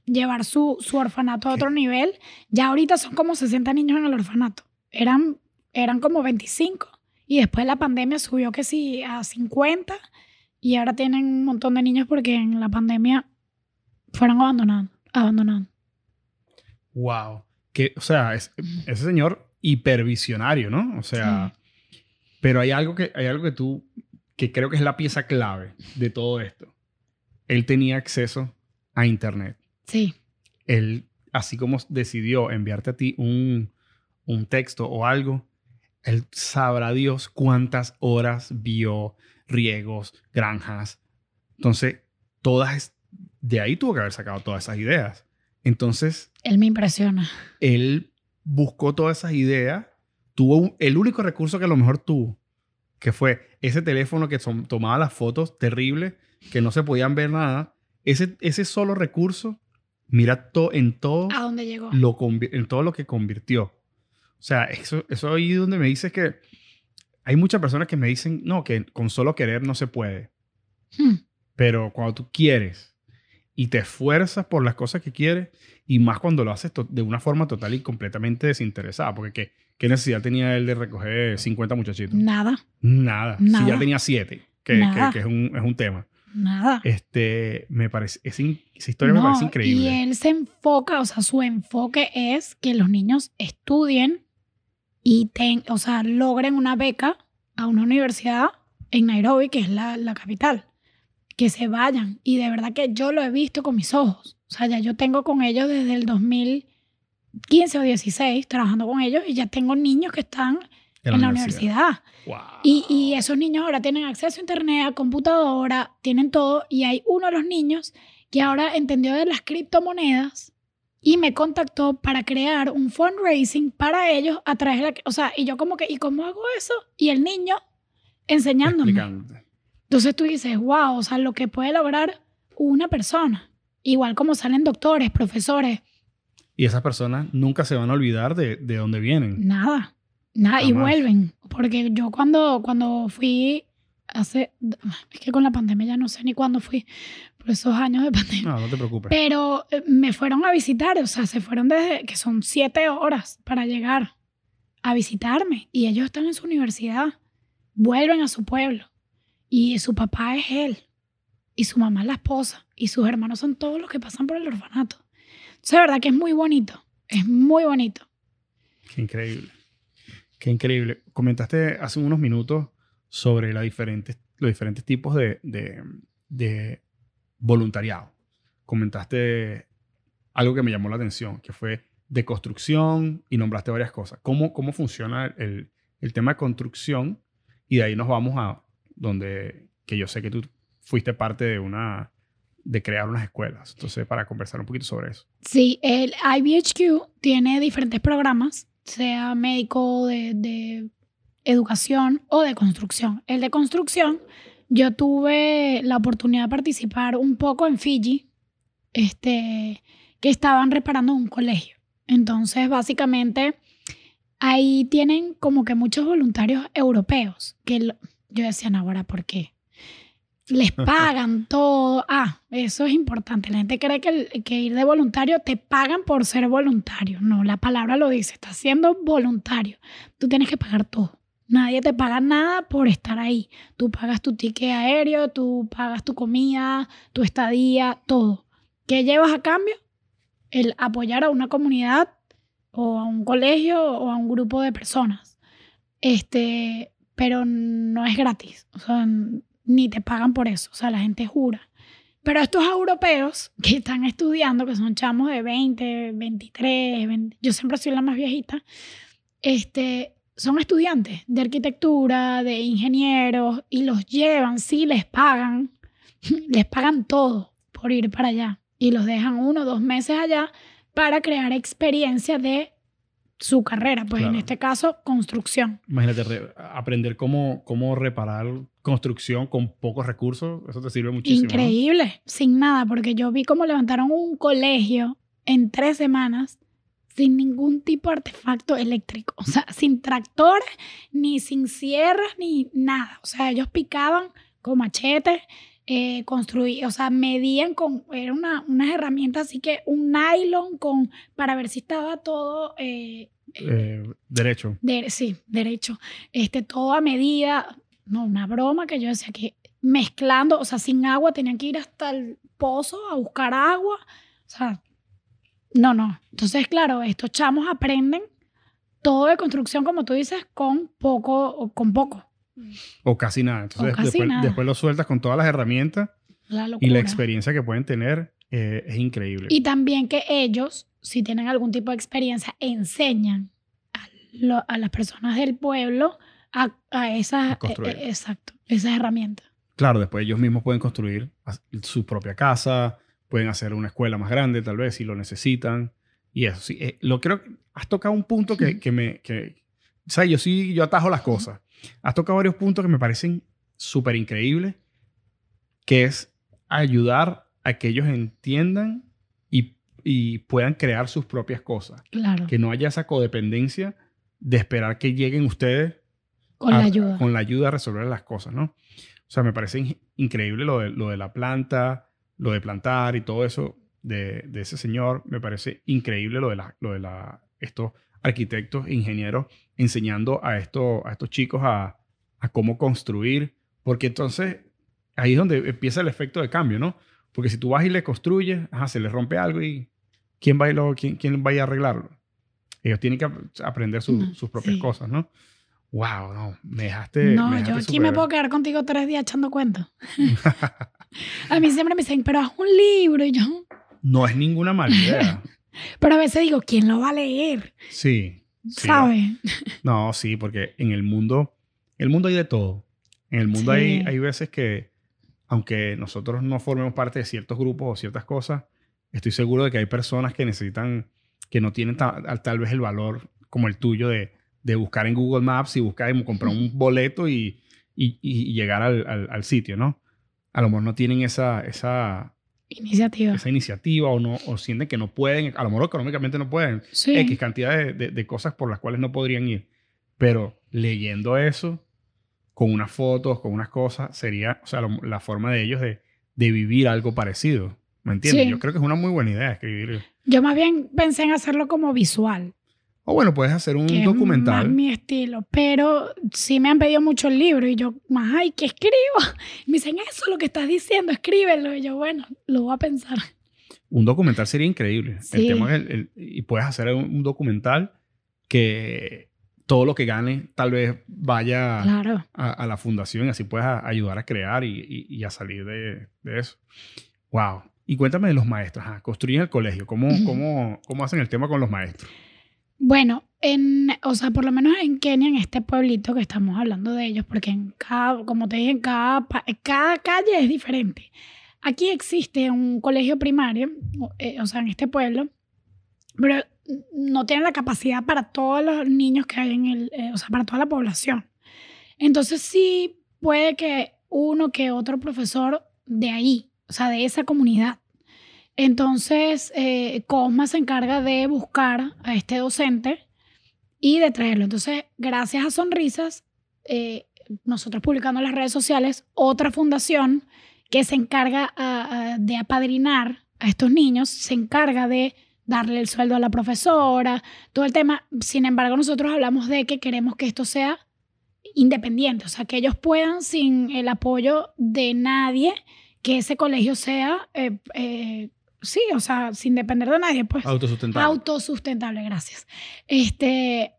llevar su, su orfanato a otro nivel, ya ahorita son como 60 niños en el orfanato. Eran, eran como 25 y después la pandemia subió que sí a 50 y ahora tienen un montón de niños porque en la pandemia fueron abandonados. abandonados. Wow. Que, o sea, es- ese señor hipervisionario, ¿no? O sea, pero hay algo que hay algo que tú que creo que es la pieza clave de todo esto. Él tenía acceso a internet. Sí, Él, así como decidió enviarte a ti un, un texto o algo, él sabrá Dios cuántas horas vio riegos, granjas. Entonces, todas de ahí tuvo que haber sacado todas esas ideas. Entonces, él me impresiona. él buscó todas esas ideas, tuvo un- el único recurso que a lo mejor tuvo, que fue ese teléfono que tomaba las fotos terribles, que no se podían ver nada. Ese, ese solo recurso, mira to- en todo ¿A dónde llegó? lo en todo lo que convirtió. O sea, eso, eso ahí donde me dices que hay muchas personas que me dicen, no, que con solo querer no se puede. Hmm. Pero cuando tú quieres y te esfuerzas por las cosas que quieres, y más cuando lo haces de una forma total y completamente desinteresada, porque ¿qué, qué necesidad tenía él de recoger 50 muchachitos? Nada, Nada. Si ya tenía 7, que, que- es, un, es un tema. Nada. Este, me parece, es in- esa historia me No, parece increíble. Y él se enfoca, o sea, su enfoque es que los niños estudien y ten, o sea, logren una beca a una universidad en Nairobi, que es la, la capital. Que se vayan. Y de verdad que yo lo he visto con mis ojos. O sea, ya yo tengo con ellos desde el 2015 o 16 trabajando con ellos y ya tengo niños que están en la universidad. Wow. Y, y esos niños ahora tienen acceso a internet, a computadora, tienen todo. Y hay uno de los niños que ahora entendió de las criptomonedas y me contactó para crear un fundraising para ellos a través de la... O sea, y yo como que, ¿y cómo hago eso? Y el niño enseñándome. Explicándote. Entonces tú dices, wow, o sea, lo que puede lograr una persona. Igual como salen doctores, profesores, Y esas personas nunca se van a olvidar de, de dónde vienen. Nada, nada, y vuelven. Porque yo cuando, cuando fui hace, es que con la pandemia ya no sé ni cuándo fui, por esos años de pandemia. No, no te preocupes. Pero eh, me fueron a visitar, o sea, se fueron desde, que son siete horas para llegar a visitarme. Y ellos están en su universidad, vuelven a su pueblo. Y su papá es él, y su mamá es la esposa, y sus hermanos son todos los que pasan por el orfanato. Entonces, de verdad que es muy bonito, es muy bonito. Qué increíble. Qué increíble. Comentaste hace unos minutos sobre la diferentes, los diferentes tipos de, de- de voluntariado. Comentaste algo que me llamó la atención, que fue de construcción y nombraste varias cosas. ¿Cómo, cómo funciona el, el tema de construcción? Y de ahí nos vamos a donde, que yo sé que tú fuiste parte de una, de crear unas escuelas. Entonces, para conversar un poquito sobre eso. Sí, el IBHQ tiene diferentes programas, sea médico, de, educación o de construcción. El de construcción, yo tuve la oportunidad de participar un poco en Fiji, este, que estaban reparando un colegio. Entonces, básicamente, ahí tienen como que muchos voluntarios europeos, que yo decía, ahora, ¿por qué? Les pagan todo. Ah, eso es importante. La gente cree que, el- que ir de voluntario te pagan por ser voluntario. No, la palabra lo dice, estás siendo voluntario. Tú tienes que pagar todo. Nadie te paga nada por estar ahí. Tú pagas tu ticket aéreo, tú pagas tu comida, tu estadía, todo. ¿Qué llevas a cambio? El apoyar a una comunidad o a un colegio o a un grupo de personas. Este, pero no es gratis. O sea, ni te pagan por eso. O sea, la gente jura. Pero estos europeos que están estudiando, que son chamos de 20, 23, 20, yo siempre soy la más viejita, este, son estudiantes de arquitectura, de ingenieros, y los llevan, sí, les pagan, les pagan todo por ir para allá. Y los dejan uno o dos meses allá para crear experiencia de su carrera, pues en este caso, construcción. Imagínate, re- aprender cómo, cómo reparar construcción con pocos recursos, eso te sirve muchísimo. ¿no? Increíble, sin nada, porque yo vi cómo levantaron un colegio en tres semanas sin ningún tipo de artefacto eléctrico, o sea, sin tractores, ni sin sierras, ni nada. O sea, ellos picaban con machetes, eh, construían, o sea, medían con, era una, unas herramientas así que un nylon con, para ver si estaba todo, eh, Eh, derecho. de- sí, derecho. Este, todo a medida. No, una broma que yo decía que mezclando, o sea, sin agua, tenían que ir hasta el pozo a buscar agua. O sea, no, no. Entonces, claro, estos chamos aprenden todo de construcción, como tú dices, con poco, o con poco. O casi nada. Entonces, casi después, nada. después lo sueltas con todas las herramientas La y la experiencia que pueden tener eh, es increíble. Y también que ellos, si tienen algún tipo de experiencia, enseñan a, lo- a las personas del pueblo a, a esas, A eh, eh, exacto, esas herramientas. Claro, después ellos mismos pueden construir su propia casa, pueden hacer una escuela más grande, tal vez, si lo necesitan. Y eso, sí. eh, lo creo has tocado un punto que, que me. Que, o sea, yo sí, yo atajo las cosas. Has tocado varios puntos que me parecen súper increíbles, que es ayudar a que ellos entiendan y, puedan crear sus propias cosas. Claro, Que no haya esa codependencia de esperar que lleguen ustedes con a- la ayuda. Con la ayuda a resolver las cosas, ¿no? O sea, me parece in- increíble lo de, lo de la planta, lo de plantar y todo eso de, de ese señor. Me parece increíble lo de, la, lo de la, estos arquitectos ingenieros enseñando a, esto, a estos chicos a, a cómo construir. Porque entonces ahí es donde empieza el efecto de cambio, ¿no? Porque si tú vas y le construyes, ajá, se le rompe algo y ¿quién va a, lo- quién, quién va a ir a arreglarlo? Ellos tienen que ap- aprender su- No, sus propias sí. cosas, ¿no? Wow, no, me dejaste. no, me yo dejaste aquí me puedo quedar contigo tres días echando cuentos. a mí siempre me dicen, pero haz un libro. Y yo, No es ninguna mala idea. pero a veces digo, ¿quién lo va a leer? Sí. sí, ¿Sabes? No, sí, porque en el mundo, en el mundo hay de todo. En el mundo hay, Sí. hay veces que, aunque nosotros no formemos parte de ciertos grupos o ciertas cosas, estoy seguro de que hay personas que necesitan, que no tienen ta- tal vez el valor como el tuyo de, de buscar en Google Maps y buscar y comprar un boleto y, y- y llegar al, al- al sitio, ¿no? A lo mejor no tienen esa, esa, Iniciativa. esa iniciativa o, no, o sienten que no pueden, a lo mejor económicamente no pueden, Sí. X cantidad de, de- de cosas por las cuales no podrían ir. Pero leyendo eso, con unas fotos, con unas cosas, sería, o sea, lo- la forma de ellos de, de vivir algo parecido. ¿Me entiendes? Sí. Yo creo que es una muy buena idea escribir. Yo más bien pensé en hacerlo como visual. O bueno, puedes hacer un que es documental. más mi estilo. Pero sí me han pedido mucho el libro y yo, más, ay, ¿qué escribo? Y me dicen, eso es lo que estás diciendo, escríbelo. Y yo, bueno, lo voy a pensar. Un documental sería increíble. El Sí. tema es el- el- y puedes hacer un, un documental que todo lo que gane tal vez vaya Claro. a, a la fundación y así puedes a- ayudar a crear y, y- y a salir de, de eso. Wow. Y cuéntame de los maestros. Ajá, construyen el colegio. ¿Cómo, Ujú. cómo, ¿Cómo hacen el tema con los maestros? Bueno, en, o sea, por lo menos en Kenia, en este pueblito que estamos hablando de ellos, porque en cada, como te dije, en cada, cada calle es diferente. Aquí existe un colegio primario, o, eh, o sea, en este pueblo, pero no tiene la capacidad para todos los niños que hay en el, eh, o sea, para toda la población. Entonces sí puede que uno que otro profesor de ahí, o sea, de esa comunidad. Entonces, eh, Cosma se encarga de buscar a este docente y de traerlo. Entonces, gracias a Sonrisas, eh, nosotros publicando en las redes sociales, otra fundación que se encarga de apadrinar a estos niños, se encarga de darle el sueldo a la profesora, todo el tema. Sin embargo, nosotros hablamos de que queremos que esto sea independiente, o sea, que ellos puedan, sin el apoyo de nadie, que ese colegio sea, eh, eh, sí, o sea, sin depender de nadie, pues. Autosustentable. Autosustentable, gracias. Este,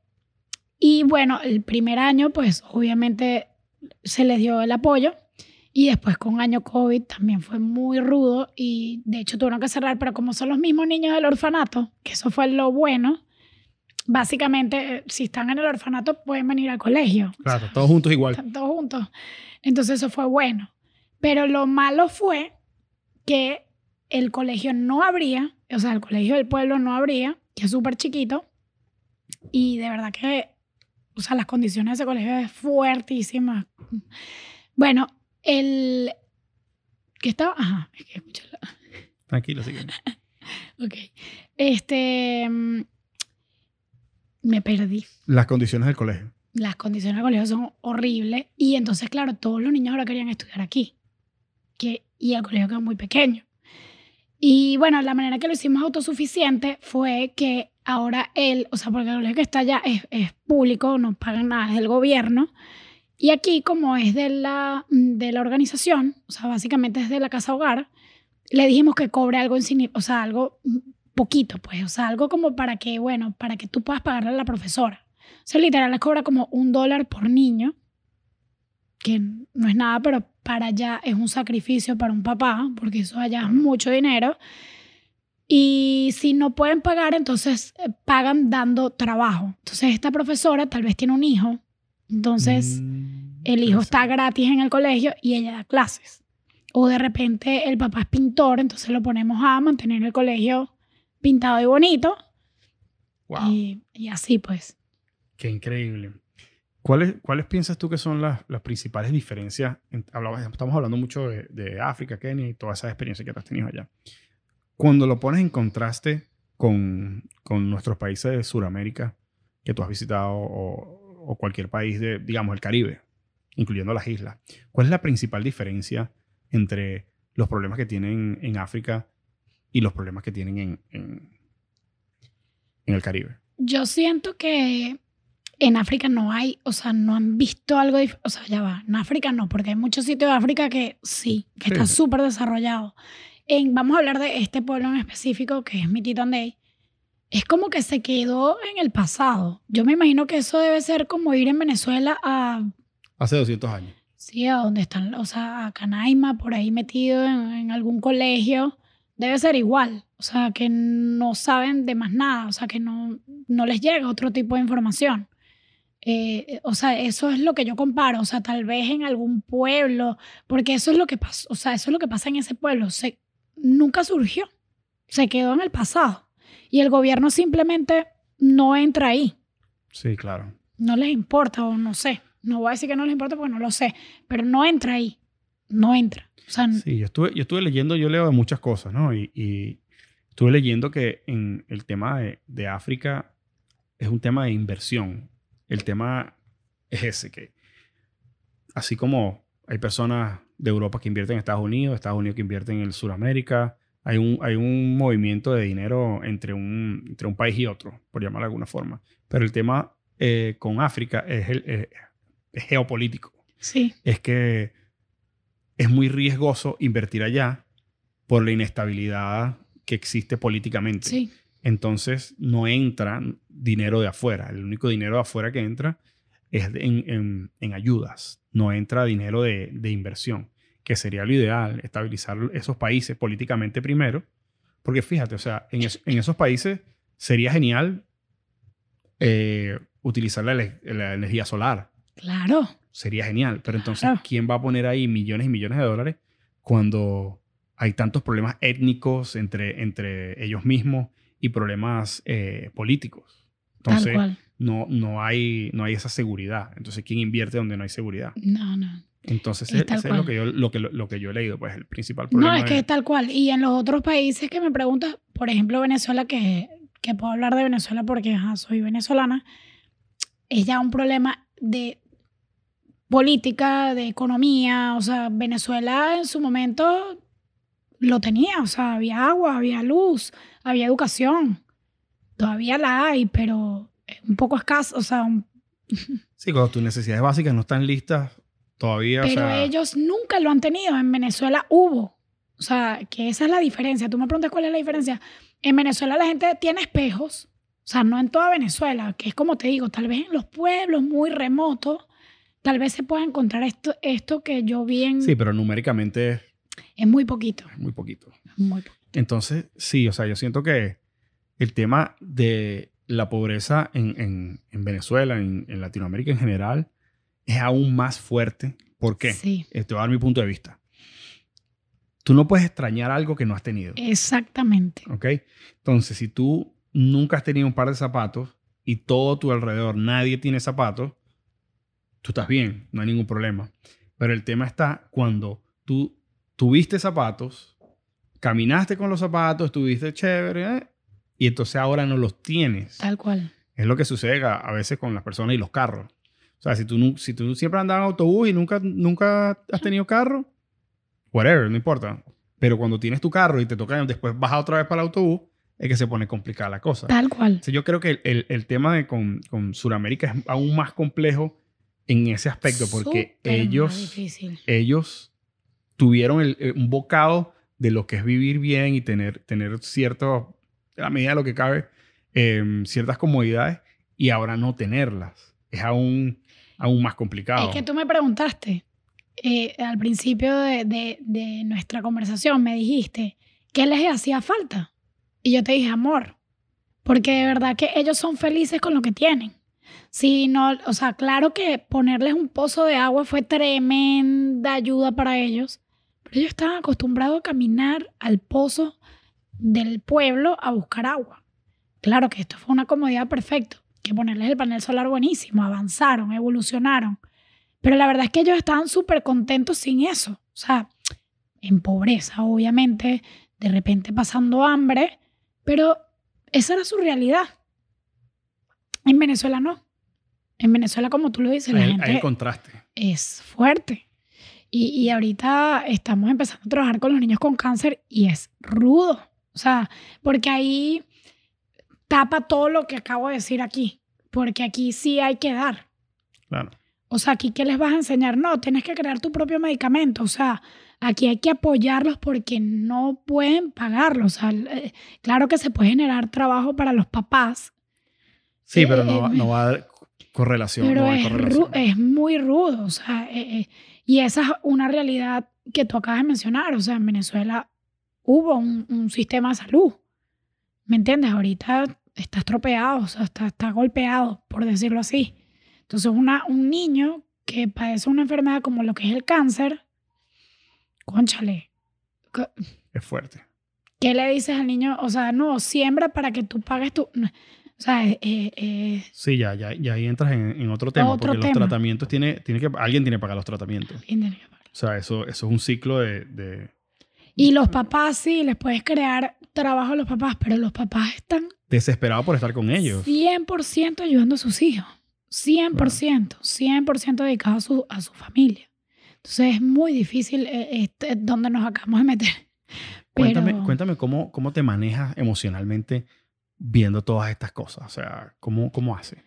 y bueno, el primer año, pues obviamente se les dio el apoyo. Y después con año COVID también fue muy rudo y de hecho tuvieron que cerrar, pero como son los mismos niños del orfanato, que eso fue lo bueno, básicamente eh, si están en el orfanato pueden venir al colegio. claro, todos juntos igual. Están todos juntos. Entonces eso fue bueno. Pero lo malo fue que el colegio no abría, o sea, el colegio del pueblo no abría, que es súper chiquito. Y de verdad que, o sea, las condiciones de ese colegio es fuertísimas. Bueno, el... ¿Qué estaba? Ajá, es que escuché la- Tranquilo, sigue. Ok. Este... mm, Me perdí. Las condiciones del colegio. las condiciones del colegio son horribles y entonces, claro, todos los niños ahora querían estudiar aquí que, y el colegio quedó muy pequeño. Y bueno, la manera que lo hicimos autosuficiente fue que ahora él, o sea, porque el colegio que está allá es, es público, no pagan nada, es del gobierno. Y aquí, como es de la, de la organización, o sea, básicamente es de la casa hogar, le dijimos que cobre algo, insigni- o sea, algo poquito, pues, o sea, algo como para que, bueno, para que tú puedas pagarle a la profesora. O sea, literal, les cobra como un dólar por niño, que no es nada, pero para allá es un sacrificio para un papá, porque eso allá es mucho dinero. Y si no pueden pagar, entonces eh, pagan dando trabajo. Entonces, esta profesora tal vez tiene un hijo, entonces Mm, el hijo está gratis en el colegio y ella da clases. O de repente el papá es pintor, entonces lo ponemos a mantener el colegio pintado y bonito. Wow. Y, y así pues. Qué increíble. ¿Cuáles, ¿Cuáles piensas tú que son las, principales diferencias? en- hablaba- estamos hablando mucho de, de África, Kenia y todas esas experiencias que has tenido allá. Cuando lo pones en contraste con, con nuestros países de Sudamérica que tú has visitado o, cualquier país de, digamos, el Caribe, incluyendo las islas, ¿cuál es la principal diferencia entre los problemas que tienen en África y los problemas que tienen en, en, en el Caribe? Yo siento que en África no hay, o sea, no han visto algo, o sea, ya va, en África no, porque hay muchos sitios de África que sí, que Sí, está súper desarrollado. En, vamos a hablar de este pueblo en específico, que es Mititandey. Es como que se quedó en el pasado. Yo me imagino que eso debe ser como ir en Venezuela a, Hace 200 años. sí, a donde están, o sea, a Canaima, por ahí metido en, en algún colegio. Debe ser igual, o sea, que no saben de más nada, o sea, que no, no les llega otro tipo de información. Eh, o sea, eso es lo que yo comparo, o sea, tal vez en algún pueblo, porque eso es lo que pasa, o sea, eso es lo que pasa en ese pueblo, se, nunca surgió, se quedó en el pasado y el gobierno simplemente no entra ahí, Sí, claro. no les importa o no sé, no voy a decir que no les importa porque no lo sé, pero no entra ahí, no entra. O sea, Sí, yo estuve, yo estuve leyendo, yo leo de muchas cosas, ¿no? Y, y estuve leyendo que en el tema de, de África es un tema de inversión. El tema es ese, que así como hay personas de Europa que invierten en Estados Unidos, Estados Unidos que invierten en Sudamérica, hay un, hay un movimiento de dinero entre un, entre un país y otro, por llamarlo de alguna forma. Pero el tema eh, con África es, el, es geopolítico sí, es que es muy riesgoso invertir allá por la inestabilidad que existe políticamente. sí, Entonces no entra dinero de afuera. El único dinero de afuera que entra es en, en- en ayudas. No entra dinero de, de inversión, que sería lo ideal, estabilizar esos países políticamente primero. Porque fíjate, o sea, en, es- en esos países sería genial eh, utilizar la, energía solar claro. sería genial. Pero entonces, Claro. ¿quién va a poner ahí millones y millones de dólares cuando hay tantos problemas étnicos entre, entre ellos mismos y problemas eh, políticos? Tal Entonces, cual. no, no, hay, no hay esa seguridad. Entonces, ¿quién invierte donde no hay seguridad? No, no. Entonces, Es ese es lo que, yo, lo, que, lo que yo he leído, pues el principal No, problema. es que es tal cual. Y en los otros países que me preguntas, por ejemplo, Venezuela, que, que puedo hablar de Venezuela porque ajá, soy venezolana, es ya un problema de política, de economía. O sea, Venezuela en su momento lo tenía. O sea, había agua, había luz, había educación. Todavía la hay, pero es un poco escaso. O sea, un- Sí, cuando tus necesidades básicas no están listas todavía. o Pero sea, ellos nunca lo han tenido. En Venezuela hubo. O sea, que esa es la diferencia. Tú me preguntas cuál es la diferencia. En Venezuela la gente tiene espejos. O sea, no en toda Venezuela, que es como te digo, tal vez en los pueblos muy remotos, tal vez se pueda encontrar esto, esto que yo vi en... Sí, pero numéricamente es Es muy poquito. muy poquito. Muy poquito. Entonces, sí, o sea, yo siento que el tema de la pobreza en, en- en Venezuela, en, en Latinoamérica en general, es aún más fuerte. ¿Por qué? Sí, Eh, Te voy a dar mi punto de vista. Tú no puedes extrañar algo que no has tenido. exactamente. ¿Ok? Entonces, si tú nunca has tenido un par de zapatos y todo tu alrededor nadie tiene zapatos, tú estás bien, no hay ningún problema. Pero el tema está cuando tú tuviste zapatos, caminaste con los zapatos, estuviste chévere, ¿eh? y entonces ahora no los tienes. Tal cual. Es lo que sucede a, a veces con las personas y los carros. O sea, si tú, si tú siempre andas en autobús y nunca, nunca has tenido carro, whatever, no importa. Pero cuando tienes tu carro y te toca después bajar otra vez para el autobús, es que se pone complicada la cosa. Tal cual. Entonces, yo creo que el, el- el tema de con, con Sudamérica es aún más complejo en ese aspecto porque Súper ellos, ellos tuvieron el- eh, un bocado de lo que es vivir bien y tener, tener cierto, a medida de lo que cabe, em, ciertas comodidades y ahora no tenerlas. Es aún, aún más complicado. Es que tú me preguntaste eh, al principio de, de- de nuestra conversación, me dijiste, ¿qué les hacía falta? Y yo te dije, amor, porque de verdad que ellos son felices con lo que tienen. Si no, o sea, claro que ponerles un pozo de agua fue tremenda ayuda para ellos, ellos estaban acostumbrados a caminar al pozo del pueblo a buscar agua. Claro que esto fue una comodidad perfecta, que ponerles el panel solar buenísimo, avanzaron, evolucionaron. Pero la verdad es que ellos estaban súper contentos sin eso. O sea, en pobreza, obviamente, de repente pasando hambre, pero esa era su realidad. En Venezuela no. En Venezuela, como tú lo dices, la Hay- hay gente el contraste. es fuerte. Y, y ahorita estamos empezando a trabajar con los niños con cáncer y es rudo. O sea, porque ahí tapa todo lo que acabo de decir aquí. porque aquí sí hay que dar. Claro. O sea, aquí qué les vas a enseñar? No, tienes que crear tu propio medicamento. O sea, aquí hay que apoyarlos porque no pueden pagarlo. O sea, eh, claro que se puede generar trabajo para los papás. Sí, Eh, pero no, va- eh, no va a dar correlación. Pero no hay es, correlación. ru- es muy rudo, o sea, eh, eh, y esa es una realidad que tú acabas de mencionar, o sea, en Venezuela hubo un, un sistema de salud, ¿me entiendes? Ahorita está estropeado, o sea, está, está golpeado, por decirlo así. Entonces, una, un niño que padece una enfermedad como lo que es el cáncer, conchale, ¿qué- Es fuerte. ¿qué le dices al niño? O sea, no, siembra para que tú pagues tu... eh, eh, Sí, ya, ya, ya ahí entras en, en otro tema, Otro porque tema. los tratamientos tiene, tiene que, alguien tiene que pagar los tratamientos. alguien tiene que pagar. O sea, eso, eso es un ciclo de, de- Y los papás sí, les puedes crear trabajo a los papás, pero los papás están desesperado por estar con ellos. 100% ayudando a sus hijos. 100%, 100% dedicados a su, a su familia. Entonces es muy difícil eh, este, donde nos acabamos de meter. Cuéntame, cuéntame cómo, cómo te manejas emocionalmente viendo todas estas cosas. O sea, ¿cómo, cómo haces?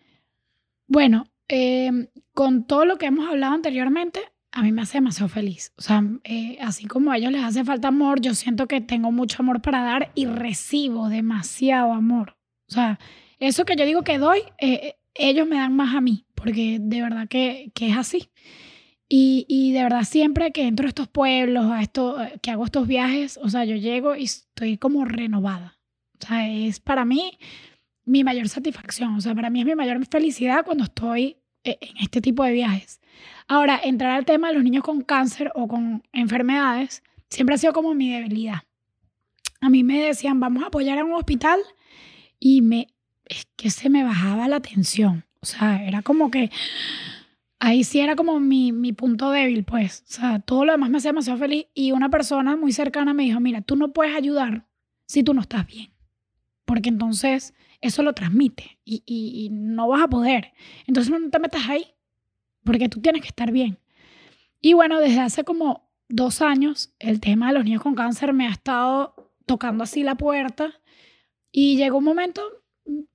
Bueno, eh, con todo lo que hemos hablado anteriormente, a mí me hace demasiado feliz. O sea, eh, así como a ellos les hace falta amor, yo siento que tengo mucho amor para dar y recibo demasiado amor. O sea, eso que yo digo que doy, eh, ellos me dan más a mí, porque de verdad que, que es así. Y, y de verdad siempre que entro a estos pueblos, a esto, eh, que hago estos viajes, o sea, yo llego y estoy como renovada. O sea, es para mí mi mayor satisfacción. O sea, para mí es mi mayor felicidad cuando estoy eh, en este tipo de viajes. Ahora, entrar al tema de los niños con cáncer o con enfermedades siempre ha sido como mi debilidad. A mí me decían, vamos a apoyar a un hospital y me, es que se me bajaba la tensión. O sea, era como que ahí sí era como mi, mi punto débil, pues. O sea, todo lo demás me hacía demasiado feliz y una persona muy cercana me dijo, mira, tú no puedes ayudar si tú no estás bien. Porque entonces eso lo transmite y, no vas a poder. Entonces no te metas ahí, porque tú tienes que estar bien. Y bueno, desde hace como dos años, el tema de los niños con cáncer me ha estado tocando así la puerta y llegó un momento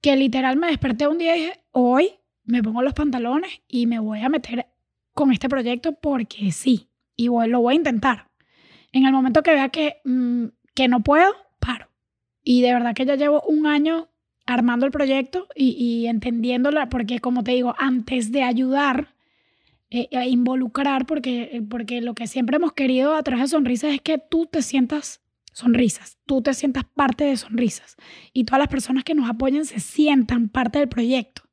que literal me desperté un día y dije, hoy me pongo los pantalones y me voy a meter con este proyecto porque sí, y voy- lo voy a intentar. En el momento que vea que, mm, que no puedo, paro. Y de verdad que ya llevo un año armando el proyecto y, y entendiéndola, porque como te digo, antes de ayudar, eh, a involucrar, porque, porque lo que siempre hemos querido a través de sonrisas es que tú te sientas sonrisas, tú te sientas parte de sonrisas y todas las personas que nos apoyan se sientan parte del proyecto.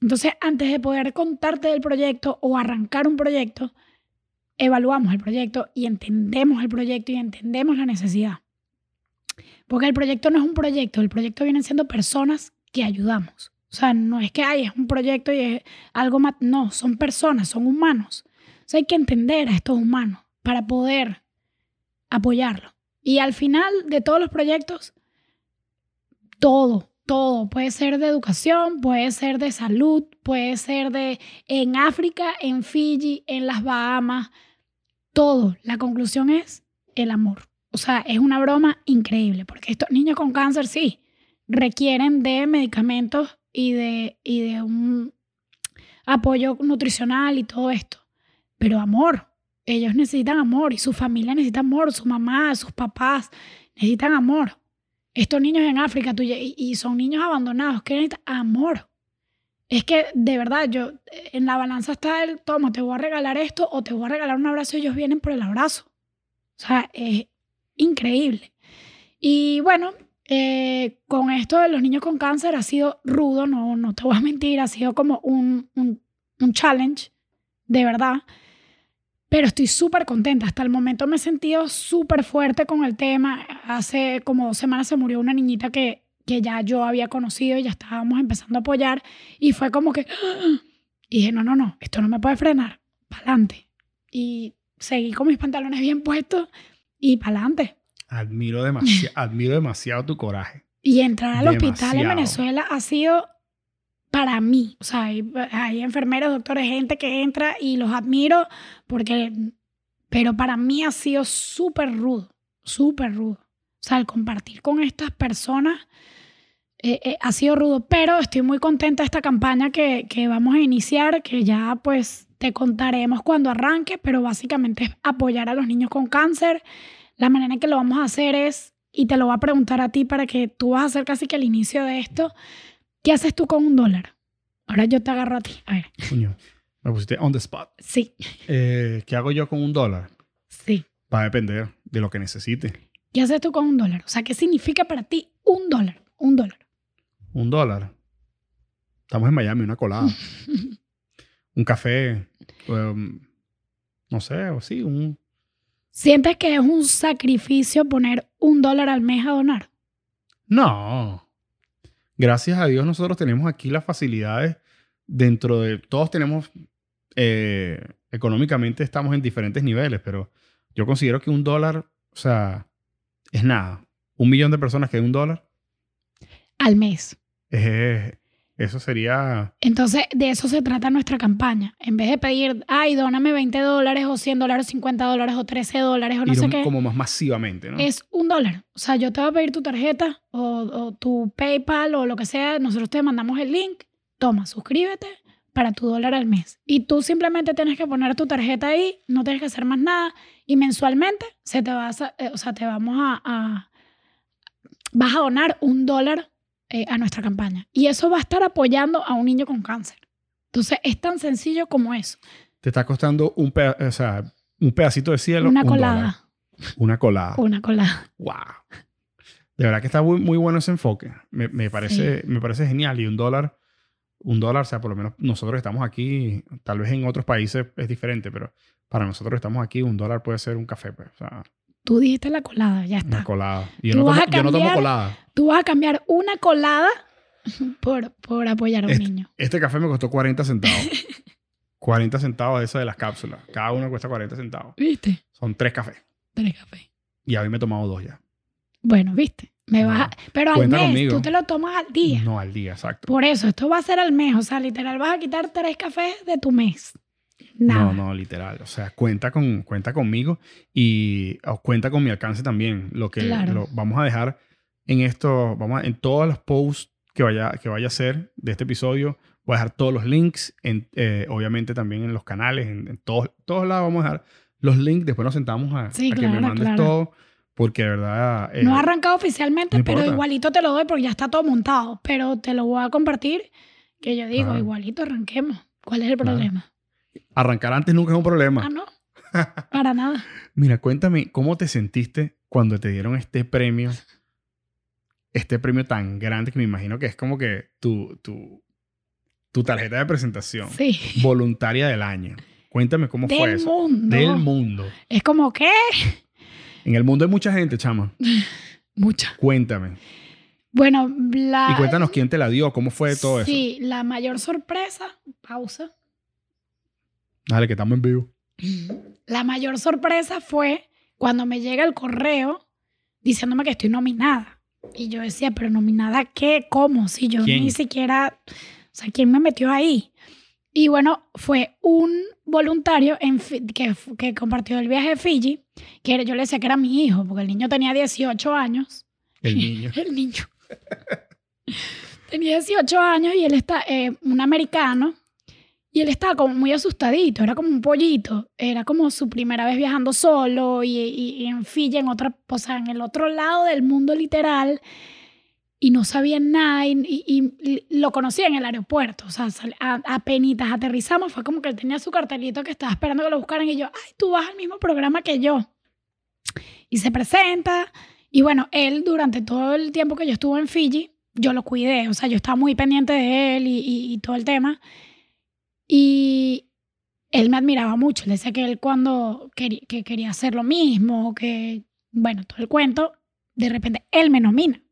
Entonces, antes de poder contarte del proyecto o arrancar un proyecto, evaluamos el proyecto y entendemos el proyecto y entendemos la necesidad. Porque el proyecto no es un proyecto, el proyecto vienen siendo personas que ayudamos. O sea, no es que hay, es un proyecto y es algo más. No, son personas, son humanos. O sea, hay que entender a estos humanos para poder apoyarlo. Y al final de todos los proyectos, todo, todo. Puede ser de educación, puede ser de salud, puede ser de en África, en Fiji, en las Bahamas. Todo. La conclusión es el amor. O sea, es una broma increíble, porque estos niños con cáncer sí requieren de medicamentos y de, y de un apoyo nutricional y todo esto. Pero amor, ellos necesitan amor y su familia necesita amor, su mamá, sus papás necesitan amor. Estos niños en África tú y, y son niños abandonados, que necesitan amor. Es que de verdad, yo en la balanza está el, toma, te voy a regalar esto o te voy a regalar un abrazo y ellos vienen por el abrazo. O sea, es increíble. Y bueno, eh, con esto de los niños con cáncer ha sido rudo, no, no te voy a mentir, ha sido como un, un, un challenge, de verdad. Pero estoy súper contenta. Hasta el momento me he sentido súper fuerte con el tema. Hace como dos semanas se murió una niñita que, que ya yo había conocido y ya estábamos empezando a apoyar. Y fue como que... ¡ah! Y dije, no, no, no, esto no me puede frenar. Para adelante. Y seguí con mis pantalones bien puestos y para adelante. Admiro, demasiado admiro demasiado tu coraje. Y entrar al hospital en Demasiado. Venezuela ha sido para mí. O sea, hay, hay enfermeros, doctores, gente que entra y los admiro porque... Pero para mí ha sido súper rudo, súper rudo. O sea, el compartir con estas personas eh, eh, ha sido rudo, pero estoy muy contenta de esta campaña que, que vamos a iniciar, que ya pues te contaremos cuando arranque, pero básicamente es apoyar a los niños con cáncer. La manera en que lo vamos a hacer es, y te lo voy a preguntar a ti para que tú vas a hacer casi que el inicio de esto, ¿qué haces tú con un dólar? Ahora yo te agarro a ti. A ver. Coño, me pusiste on the spot. Sí, Eh, ¿Qué hago yo con un dólar? sí. Va a depender de lo que necesite. ¿Qué haces tú con un dólar? O sea, ¿qué significa para ti un dólar? Un dólar. Un dólar. Estamos en Miami, una colada. un café. um, no sé, o sí, un... ¿Sientes que es un sacrificio poner un dólar al mes a donar? No. Gracias a Dios nosotros tenemos aquí las facilidades dentro de... Todos tenemos... eh, económicamente estamos en diferentes niveles, pero yo considero que un dólar, o sea, es nada. Un millón de personas que un dólar, Al mes. es- eso sería... Entonces, de eso se trata nuestra campaña. En vez de pedir, ay, dóname 20 dólares o 100 dólares, 50 dólares o 13 dólares o no ir sé un- qué, como más masivamente, ¿no? es un dólar. O sea, yo te voy a pedir tu tarjeta o, o tu PayPal o lo que sea. Nosotros te mandamos el link. Toma, suscríbete para tu dólar al mes. Y tú simplemente tienes que poner tu tarjeta ahí, no tienes que hacer más nada. Y mensualmente se te va a, eh, o sea, te vamos a, a- vas a donar un dólar eh, a nuestra campaña. Y eso va a estar apoyando a un niño con cáncer. Entonces, es tan sencillo como eso. Te está costando un, peda- o sea, un pedacito de cielo. Una un colada. dólar. Una colada. Una colada. Wow. De verdad que está muy, muy bueno ese enfoque. Me, me parece, me parece genial. Y un dólar, un dólar, o sea, por lo menos nosotros estamos aquí, tal vez en otros países es diferente, pero para nosotros estamos aquí, un dólar puede ser un café, pues, o sea, Tú dijiste la colada, ya está. colada. Y yo no, tomo, a yo no tomo colada. Tú vas a cambiar una colada por, por apoyar a un Este- niño. Este café me costó 40 centavos. 40 centavos de eso de las cápsulas. Cada uno cuesta 40 centavos. ¿Viste? Son tres cafés. Tres cafés. Y hoy me he tomado dos ya. Bueno, ¿viste? Me No. vas a- Pero al mes, conmigo. tú te lo tomas al día. No al día, exacto. Por eso, esto va a ser al mes. O sea, literal, vas a quitar tres cafés de tu mes. Nada. No, no, literal. O sea, cuenta, con, cuenta conmigo y o cuenta con mi alcance también. Lo que Claro. lo- vamos a dejar en esto, vamos a- en todos los posts que vaya, que vaya a hacer de este episodio, voy a dejar todos los links, en, eh, obviamente también en los canales, en, en todos, todos lados vamos a dejar los links. Después nos sentamos a, Sí, a que me mandes claro. todo, porque de verdad... eh, No ha arrancado oficialmente, no pero igualito te lo doy porque ya está todo montado. Pero te lo voy a compartir. Que yo digo, igualito arranquemos. ¿Cuál es el problema? Arrancar antes nunca es un problema. Ah, no. Para nada. Mira, cuéntame, ¿cómo te sentiste cuando te dieron este premio? Este premio tan grande que me imagino que es como que tu, tu, tu tarjeta de presentación. Sí. Voluntaria del año. Cuéntame cómo fue Del eso. mundo. Del mundo. Es como que En el mundo hay mucha gente, chama. mucha. Cuéntame. Bueno, la. Y cuéntanos quién te la dio, cómo fue todo eso. Sí, la mayor sorpresa. Pausa. Dale, que estamos en vivo. La mayor sorpresa fue cuando me llega el correo diciéndome que estoy nominada. Y yo decía, pero nominada qué, cómo, si yo ¿Quién? ni siquiera, o sea, ¿quién me metió ahí? Y bueno, fue un voluntario en que, que compartió el viaje de Fiji, que yo le decía que era mi hijo, porque el niño tenía 18 años. El niño. El niño. Tenía 18 años y él está, eh, un americano, y él estaba como muy asustadito, era como un pollito, era como su primera vez viajando solo y, y- y en Fiji, en otra, o sea, en el otro lado del mundo literal, y no sabía nada y, y- lo conocía en el aeropuerto, o sea, sal- a, apenitas aterrizamos, fue como que él tenía su cartelito que estaba esperando que lo buscaran y yo, ay, tú vas al mismo programa que yo. Y se presenta, y bueno, él durante todo el tiempo que yo estuve en Fiji, yo lo cuidé, o sea, yo estaba muy pendiente de él y todo el tema. Y él me admiraba mucho, él decía que él cuando quería, que quería hacer lo mismo, que, bueno, todo el cuento, de repente él me nomina.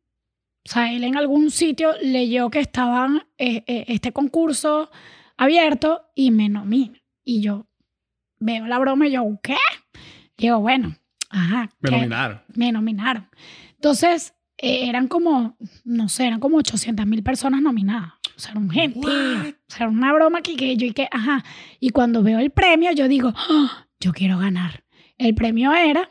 O sea, él en algún sitio leyó que estaban eh, eh, este concurso abierto y me nomina. Y yo veo la broma y yo, ¿qué? Digo, bueno, ajá. Me ¿qué? nominaron. me nominaron. Entonces, eh, eran como, no sé, eran como 800 mil personas nominadas. O sea, era un gentío. What? O sea, era una broma que, que yo y que, ajá. Y cuando veo el premio, yo digo, "Ah, yo quiero ganar. El premio era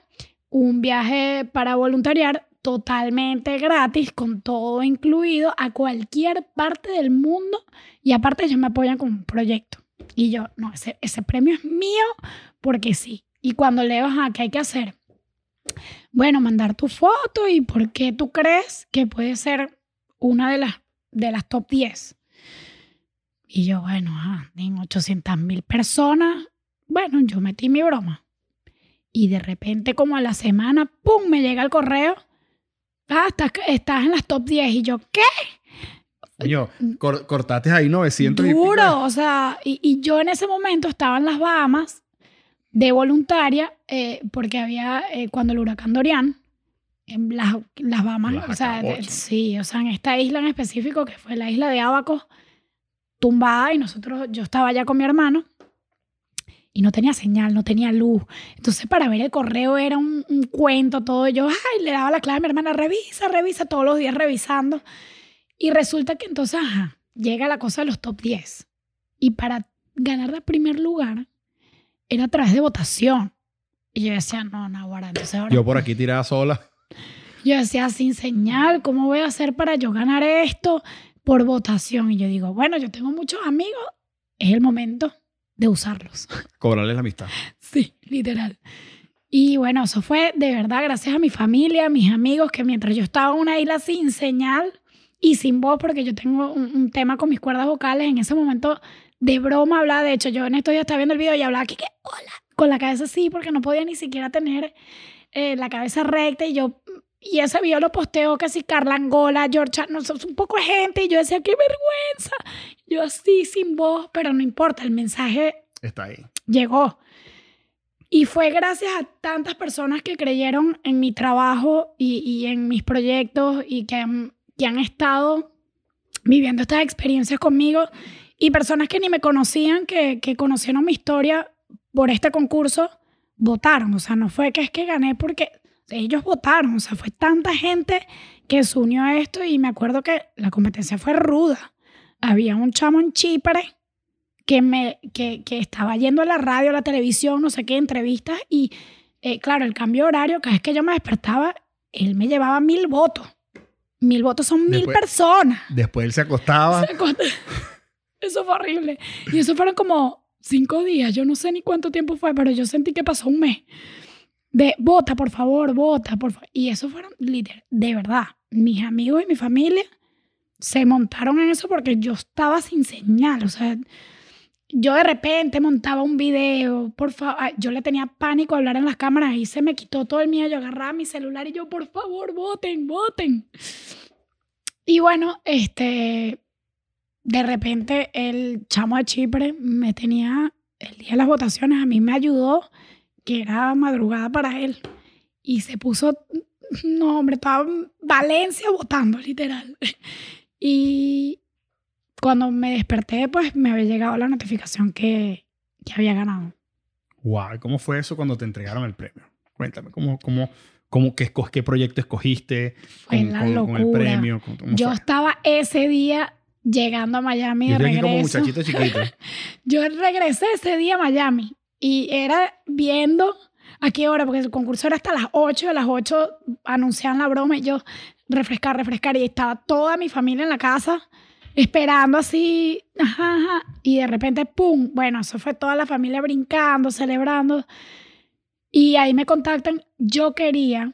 un viaje para voluntariar totalmente gratis, con todo incluido, a cualquier parte del mundo. Y aparte ellos me apoyan con un proyecto. Y yo, no, ese, ese premio es mío porque sí. Y cuando leo, a ¿qué hay que hacer? Bueno, mandar tu foto y por qué tú crees que puede ser una de las, de las top 10. Y yo, bueno, ah, en 800 mil personas, bueno, yo metí mi broma. Y de repente, como a la semana, ¡pum! me llega el correo. Ah, estás, estás en las top 10. Y yo, ¿qué? Coño, cor- cortaste ahí 900 y pico. Duro, o sea, y, y yo en ese momento estaba en las Bahamas de voluntaria, eh, porque había, eh, cuando el huracán Dorian, en las, las Bahamas, Las o sea, de- sí, o sea, en esta isla en específico, que fue la isla de Abaco, tumbada, y nosotros, yo estaba allá con mi hermano, y no tenía señal, no tenía luz. Entonces, para ver el correo era un, un cuento, todo. Yo, ay, le daba la clave a mi hermana, revisa, revisa, todos los días revisando. Y resulta que entonces, ajá, llega la cosa de los top 10. Y para ganar el primer lugar era a través de votación. Y yo decía, no, no, ahora, entonces ahora. Yo por aquí tirada sola. Yo decía, sin señal, ¿cómo voy a hacer para yo ganar esto por votación? Y yo digo, bueno, yo tengo muchos amigos, es el momento de usarlos. Cobrarles la amistad. Sí, literal. Y bueno, eso fue de verdad gracias a mi familia, a mis amigos, que mientras yo estaba en una isla sin señal y sin voz, porque yo tengo un, un tema con mis cuerdas vocales, en ese momento de broma hablaba, de hecho yo en estos días estaba viendo el video y hablaba aquí que, hola, con la cabeza así, porque no podía ni siquiera tener eh, la cabeza recta y yo... Y ese video lo posteo que si Carla Angola, George, no sé, un poco de gente y yo decía, qué vergüenza. Yo así, sin voz, pero no importa, el mensaje Está ahí. llegó. Y fue gracias a tantas personas que creyeron en mi trabajo y, y en mis proyectos y que han, que han estado viviendo estas experiencias conmigo y personas que ni me conocían, que, que conocieron mi historia por este concurso, votaron. O sea, no fue que es que gané porque ellos votaron. O sea, fue tanta gente que se unió a esto y me acuerdo que la competencia fue ruda. Había un chamo en Chipre que, me, que, que estaba yendo a la radio, a la televisión, no sé qué, entrevistas, y eh, claro, el cambio de horario, cada vez que yo me despertaba, él me llevaba mil votos. Mil votos son mil Después- personas. Después él se acostaba. Se acostó. Eso fue horrible. Y eso fueron como cinco días. Yo no sé ni cuánto tiempo fue, pero yo sentí que pasó un mes. De vota, por favor, vota, por favor. Y eso fueron, literal, de verdad, mis amigos y mi familia se montaron en eso porque yo estaba sin señal. O sea, yo de repente montaba un video, por favor, yo le tenía pánico a hablar en las cámaras y se me quitó todo el miedo. Yo agarraba mi celular y yo, por favor, voten, voten. Y bueno, este, de repente el chamo de Chipre me tenía el día de las votaciones, a mí me ayudó, que era madrugada para él. Y se puso, no hombre, estaba en Valencia votando, literal. Y cuando me desperté, pues me había llegado la notificación que, que había ganado. Wow, ¿cómo fue eso cuando te entregaron el premio? Cuéntame, ¿cómo, cómo, cómo qué, qué proyecto escogiste Fue con, la con- con el premio? ¿Cómo- cómo Yo fue? estaba ese día llegando a Miami Yo de aquí como regreso. muchachito chiquito. Yo regresé ese día a Miami y era viendo a qué hora, porque el concurso era hasta las 8, a las 8 anunciaban la broma y yo refrescar, refrescar y estaba toda mi familia en la casa esperando así, ajá, ajá, y de repente, ¡pum! Bueno, eso fue toda la familia brincando, celebrando. Y ahí me contactan, yo quería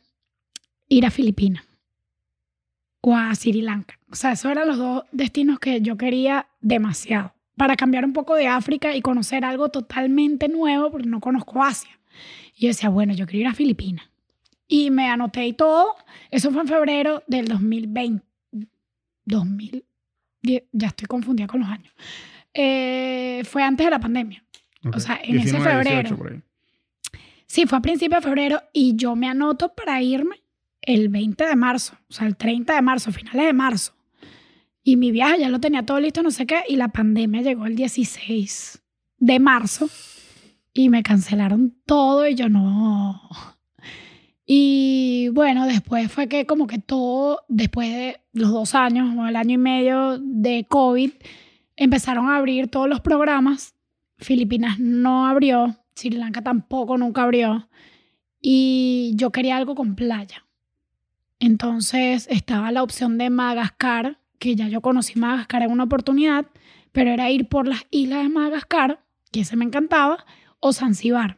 ir a Filipinas o a Sri Lanka. O sea, esos eran los dos destinos que yo quería demasiado para cambiar un poco de África y conocer algo totalmente nuevo, porque no conozco Asia. Y yo decía, bueno, yo quiero ir a Filipinas. Y me anoté y todo. Eso fue en febrero del 2020. 2000. Ya estoy confundida con los años. Eh, fue antes de la pandemia. Ok. O sea, en ese 19, 18 febrero. por ahí. Sí, fue a principios de febrero y yo me anoto para irme el 20 de marzo, o sea, el 30 de marzo, finales de marzo. Y mi viaje ya lo tenía todo listo, no sé qué, y la pandemia llegó el 16 de marzo y me cancelaron todo y yo no. Y bueno, después fue que como que todo, después de los dos años o el año y medio de COVID, empezaron a abrir todos los programas. Filipinas no abrió, Sri Lanka tampoco nunca abrió. Y yo quería algo con playa. Entonces estaba la opción de Madagascar, que ya yo conocí Madagascar en una oportunidad, pero era ir por las islas de Madagascar, que ese me encantaba, o Zanzibar.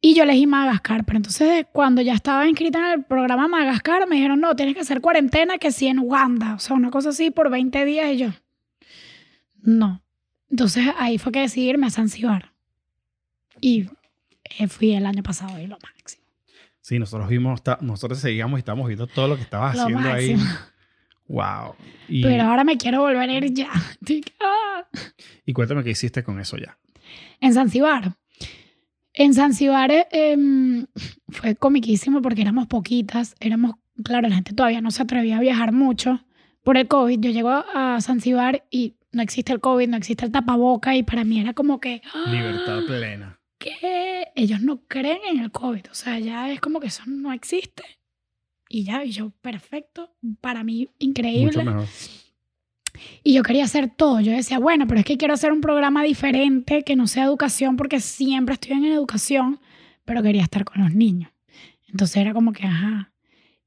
Y yo elegí Madagascar, pero entonces cuando ya estaba inscrita en el programa Madagascar, me dijeron, no, tienes que hacer cuarentena que sí en Uganda, o sea, una cosa así por 20 días y yo, no. Entonces ahí fue que decidí irme a Zanzibar. Y eh, fui el año pasado y lo máximo. Sí, nosotros vimos, nosotros seguíamos y estábamos viendo todo lo que estabas Lo haciendo ahí. Wow. Y, Pero ahora me quiero volver a ir ya. Ah. y cuéntame qué hiciste con eso ya. En Zanzibar. En Zanzibar eh, em, fue comiquísimo porque éramos poquitas. Éramos, claro, la gente todavía no se atrevía a viajar mucho por el COVID. Yo llego a Zanzibar y no existe el COVID, no existe el tapaboca y para mí era como que... ¡ah! Libertad plena. que ellos no creen en el COVID. O sea, ya es como que eso no existe. Y ya, y yo, perfecto. Para mí, increíble. Mucho mejor. Y yo quería hacer todo. Yo decía, bueno, pero es que quiero hacer un programa diferente que no sea educación porque siempre estoy en educación, pero quería estar con los niños. Entonces era como que, ajá.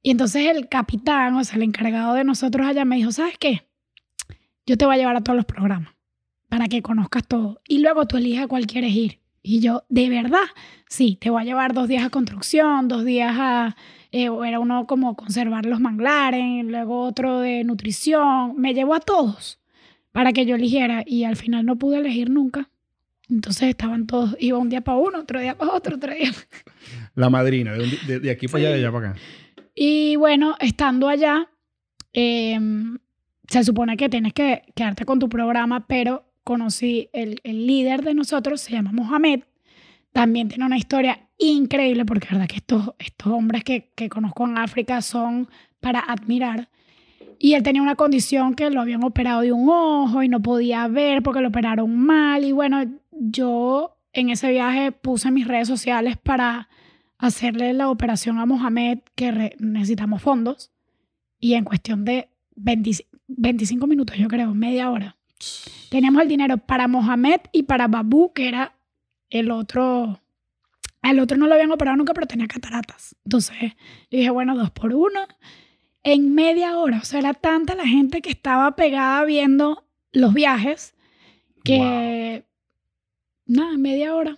Y entonces el capitán, o sea, el encargado de nosotros allá me dijo, ¿sabes qué? Yo te voy a llevar a todos los programas para que conozcas todo. Y luego tú eliges a cuál quieres ir. Y yo, ¿de verdad? Sí, te voy a llevar dos días a construcción, dos días a... eh, era uno como conservar los manglares, luego otro de nutrición. Me llevó a todos para que yo eligiera y al final no pude elegir nunca. Entonces estaban todos, iba un día para uno, otro día para otro, otro día. La madrina, de, de- de aquí para allá, de Sí. allá para acá. Y bueno, estando allá, eh, se supone que tienes que quedarte con tu programa, pero conocí el, el líder de nosotros, se llama Mohamed. También tiene una historia increíble, porque la verdad que estos, estos hombres que, que conozco en África son para admirar. Y él tenía una condición que lo habían operado de un ojo y no podía ver porque lo operaron mal. Y bueno, yo en ese viaje puse mis redes sociales para hacerle la operación a Mohamed, que necesitamos fondos. Y en cuestión de 20 25 minutos, yo creo, media hora, teníamos el dinero para Mohamed y para Babu, que era el otro. Al otro no lo habían operado nunca, pero tenía cataratas. Entonces, yo dije, bueno, dos por uno. En media hora, o sea, era tanta la gente que estaba pegada viendo los viajes que. Nada, en media hora.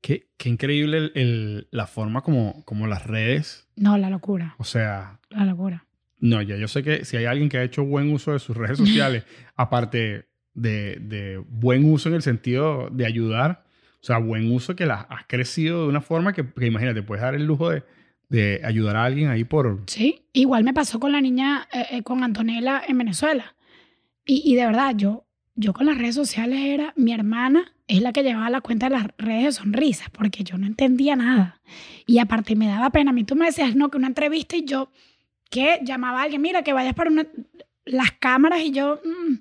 Qué, qué increíble el- el- la forma como, como las redes, No, la locura, o sea, la locura. no, ya yo sé que si hay alguien que ha hecho buen uso de sus redes sociales, aparte de, de buen uso en el sentido de ayudar, o sea, buen uso que las has crecido de una forma que, que imagínate, puedes dar el lujo de, de ayudar a alguien ahí por... Sí, igual me pasó con la niña, eh, eh, con Antonella en Venezuela. Y, y de verdad, yo, yo con las redes sociales era, mi hermana es la que llevaba la cuenta de las redes de sonrisas, porque yo no entendía nada. Y aparte me daba pena. A mí tú me decías, no, que una entrevista y yo, que llamaba a alguien, mira, que vayas para una, las cámaras y yo, mm,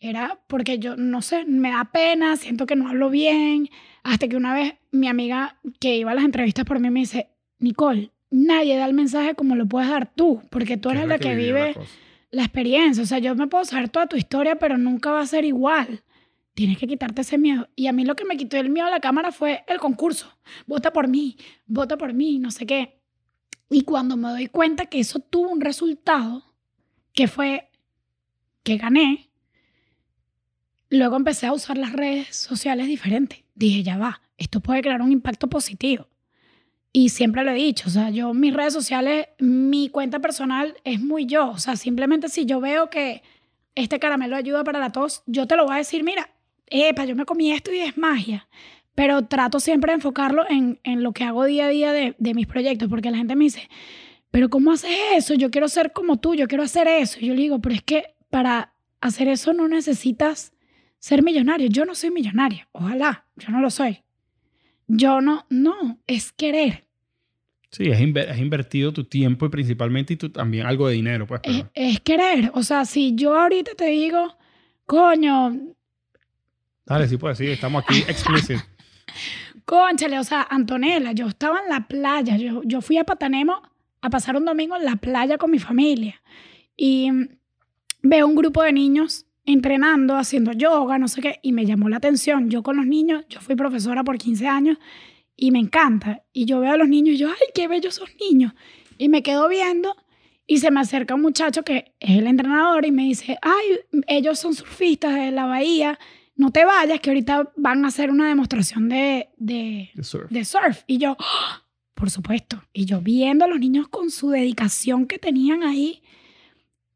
era porque yo, no sé, me da pena, siento que no hablo bien. Hasta que una vez mi amiga que iba a las entrevistas por mí me dice, Nicole, nadie da el mensaje como lo puedes dar tú, porque tú que eres es la que vivió vive cosa. la experiencia. O sea, yo me puedo saber toda tu historia, pero nunca va a ser igual. Tienes que quitarte ese miedo. Y a mí lo que me quitó el miedo a la cámara fue el concurso. Vota por mí, vota por mí, no sé qué. Y cuando me doy cuenta que eso tuvo un resultado, que fue que gané, luego empecé a usar las redes sociales diferentes. Dije, ya va, esto puede crear un impacto positivo. Y siempre lo he dicho, o sea, yo mis redes sociales, mi cuenta personal es muy yo. O sea, simplemente si yo veo que este caramelo ayuda para la tos, yo te lo voy a decir, mira, epa, yo me comí esto y es magia. Pero trato siempre de enfocarlo en, en lo que hago día a día de, de mis proyectos, porque la gente me dice, pero ¿cómo haces eso? Yo quiero ser como tú, yo quiero hacer eso. Y yo le digo, pero es que para hacer eso no necesitas ser millonario. Yo no soy millonaria, ojalá, yo no lo soy. Yo no, no, es querer. Sí, has, inver- has invertido tu tiempo y principalmente y tú también algo de dinero, pues. Es, pero- es querer. O sea, si yo ahorita te digo, coño, Dale, sí puedes, sí, estamos aquí explicit. Conchale, o sea, Antonella, yo estaba en la playa, yo, yo fui a Patanemo a pasar un domingo en la playa con mi familia y mm, veo un grupo de niños entrenando, haciendo yoga, no sé qué, y me llamó la atención. Yo con los niños, yo fui profesora por 15 años y me encanta. Y yo veo a los niños y yo, ay, qué bellos esos niños. Y me quedo viendo y se me acerca un muchacho que es el entrenador y me dice, ay, ellos son surfistas de la bahía, no te vayas, que ahorita van a hacer una demostración de, de, The surf. de surf. Y yo, ¡ah! por supuesto, y yo viendo a los niños con su dedicación que tenían ahí.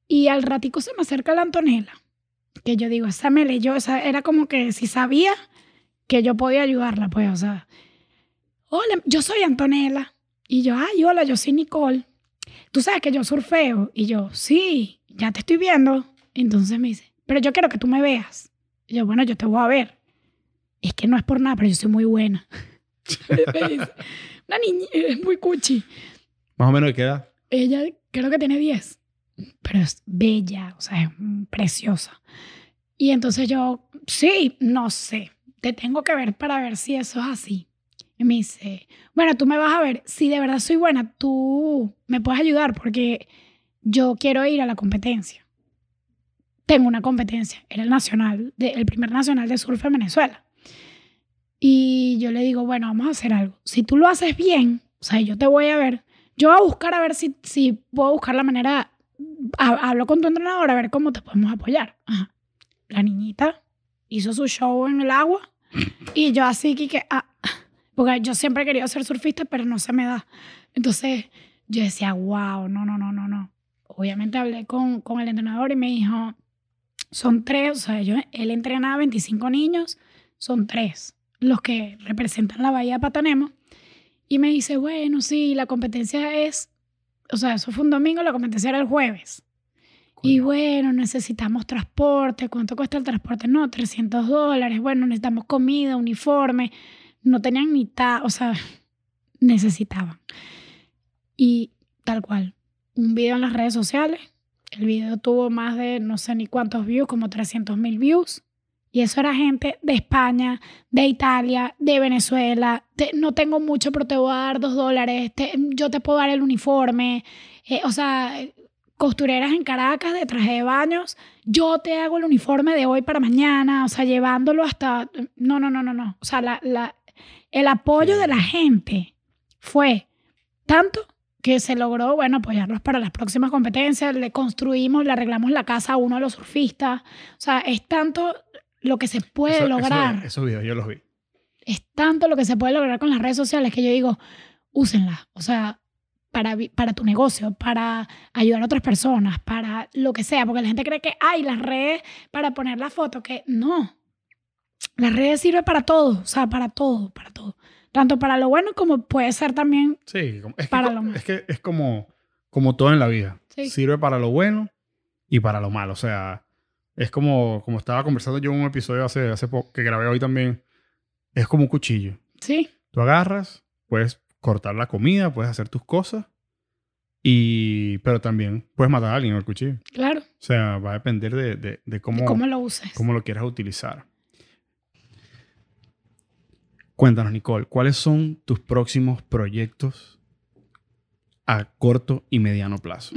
Y al ratico se me acerca la Antonella, que yo digo, esa me leyó, esa era como que si sabía que yo podía ayudarla, pues, o sea, hola, yo soy Antonella. Y yo, ay, hola, yo soy Nicole. Tú sabes que yo surfeo. Y yo, sí, ya te estoy viendo. Entonces me dice, pero yo quiero que tú me veas. Y yo, bueno, yo te voy a ver. Es que no es por nada, pero yo soy muy buena. Una niña, es muy cuchi. Más o menos de qué edad. Ella creo que tiene 10, pero es bella, o sea, es preciosa. Y entonces yo, sí, no sé, te tengo que ver para ver si eso es así. Y me dice, bueno, tú me vas a ver, si de verdad soy buena, tú me puedes ayudar porque yo quiero ir a la competencia. Tengo una competencia, era el nacional, de- el primer nacional de surf en Venezuela. Y yo le digo, bueno, vamos a hacer algo. Si tú lo haces bien, o sea, yo te voy a ver, yo voy a buscar a ver si, si puedo buscar la manera, ha- hablo con tu entrenador a ver cómo te podemos apoyar. Ajá. La niñita hizo su show en el agua y yo así que, ah, porque yo siempre he querido ser surfista, pero no se me da. Entonces yo decía, wow, no, no, no, no, no. Obviamente hablé con, con el entrenador y me dijo, son tres, o sea, yo, él entrenaba 25 niños, son tres los que representan la Bahía de Patanemo. Y me dice, bueno, sí, la competencia es, o sea, eso fue un domingo, la competencia era el jueves. Y bueno, necesitamos transporte. ¿Cuánto cuesta el transporte? No, 300 dólares. Bueno, necesitamos comida, uniforme. No tenían ni ta, o sea, necesitaban. Y tal cual, un video en las redes sociales. El video tuvo más de no sé ni cuántos views, como 300 mil views. Y eso era gente de España, de Italia, de Venezuela. Te- no tengo mucho, pero te voy a dar dos dólares. te- yo te puedo dar el uniforme. Eh, o sea, costureras en Caracas de traje de baños. Yo te hago el uniforme de hoy para mañana. O sea, llevándolo hasta... No, no, no, no, no. O sea, la, la- el apoyo de la gente fue tanto que se logró, bueno, apoyarlos para las próximas competencias. Le construimos, le arreglamos la casa a uno de los surfistas. O sea, es tanto lo que se puede Eso- lograr. esos videos yo los vi. Es tanto lo que se puede lograr con las redes sociales que yo digo, úsenlas. O sea, para, para tu negocio, para ayudar a otras personas, para lo que sea. Porque la gente cree que hay las redes para poner la foto, que no. Las redes sirven para todo, o sea, para todo, para todo. Tanto para lo bueno como puede ser también Sí, es Para lo malo. es que es como, como todo en la vida. Sí. Sirve para lo bueno y para lo malo. O sea, es como, como estaba conversando yo en un episodio hace, hace poco, que grabé hoy también. Es como un cuchillo. Sí, Tú agarras, puedes cortar la comida, puedes hacer tus cosas, y, pero también puedes matar a alguien con el cuchillo. claro. O sea, va a depender de, de- de cómo, de cómo lo uses. cómo lo quieras utilizar. Cuéntanos, Nicole, ¿cuáles son tus próximos proyectos a corto y mediano plazo?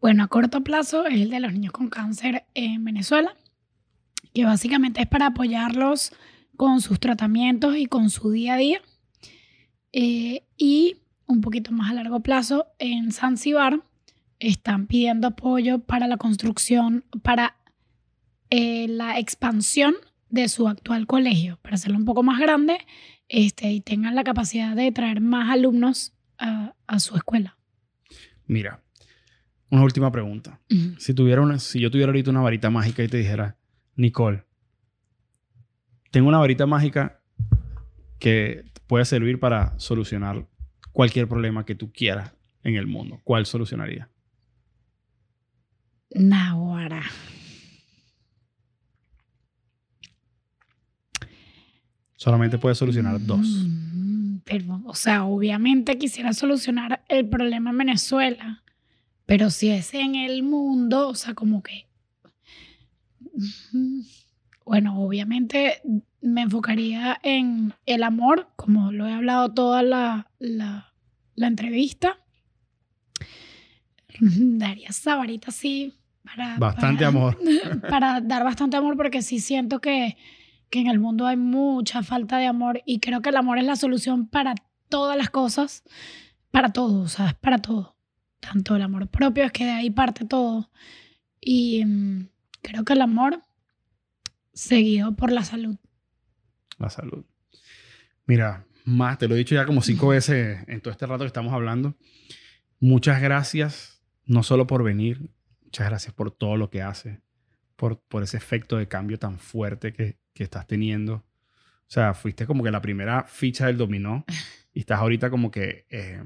Bueno, a corto plazo es el de los niños con cáncer en Venezuela, que básicamente es para apoyarlos con sus tratamientos y con su día a día. Eh, y un poquito más a largo plazo, en Zanzibar están pidiendo apoyo para la construcción, para eh, la expansión de su actual colegio, para hacerlo un poco más grande este, y tengan la capacidad de traer más alumnos a, a su escuela. Mira, una última pregunta. Si, tuviera una, si yo tuviera ahorita una varita mágica y te dijera, Nicole, tengo una varita mágica que puede servir para solucionar cualquier problema que tú quieras en el mundo, ¿cuál solucionaría? Nahuara. Solamente puede solucionar dos. Mm, Pero, o sea, obviamente quisiera solucionar el problema en Venezuela, pero si es en el mundo, o sea, como que... Mm, Bueno, obviamente me enfocaría en el amor, como lo he hablado toda la, la, la entrevista. Daría esa varita así para... Bastante para- amor. para dar bastante amor porque sí siento que, que en el mundo hay mucha falta de amor y creo que el amor es la solución para todas las cosas. para todo, o sea, es para todo. Tanto el amor propio es que de ahí parte todo. Y mm, creo que el amor seguido por la salud. La salud. Mira, más, te lo he dicho ya como cinco veces en todo este rato que estamos hablando. Muchas gracias, no solo por venir, muchas gracias por todo lo que haces, por, por ese efecto de cambio tan fuerte que, que estás teniendo. O sea, fuiste como que la primera ficha del dominó y estás ahorita como que eh,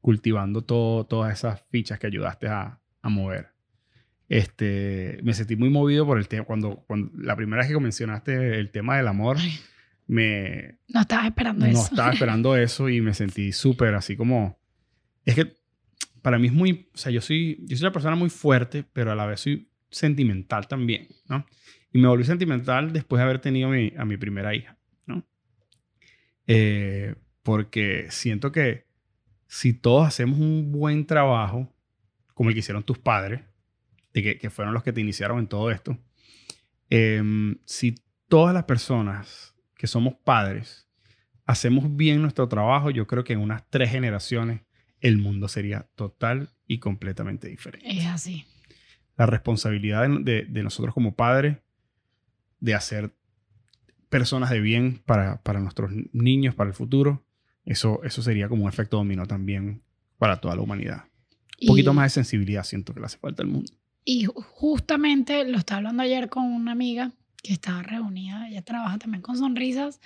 cultivando todo, todas esas fichas que ayudaste a, a, mover. Este, me sentí muy movido por el tema. Cuando, cuando la primera vez que mencionaste el tema del amor, me... No estaba esperando eso. No estaba esperando eso y me sentí súper así como... Es que para mí es muy... O sea, yo soy, yo soy una persona muy fuerte, pero a la vez soy sentimental también, ¿no? Y me volví sentimental después de haber tenido mi, a mi primera hija, ¿no? Eh, porque siento que si todos hacemos un buen trabajo, como el que hicieron tus padres, de que, que fueron los que te iniciaron en todo esto, eh, si todas las personas que somos padres hacemos bien nuestro trabajo, yo creo que en unas tres generaciones el mundo sería total y completamente diferente. Es así. La responsabilidad de, de, nosotros como padres de hacer personas de bien para, para, nuestros niños, para el futuro, eso, eso sería como un efecto dominó también para toda la humanidad. Un poquito más de sensibilidad siento que le hace falta al mundo. Y justamente lo estaba hablando ayer con una amiga que estaba reunida, ella trabaja también con sonrisas,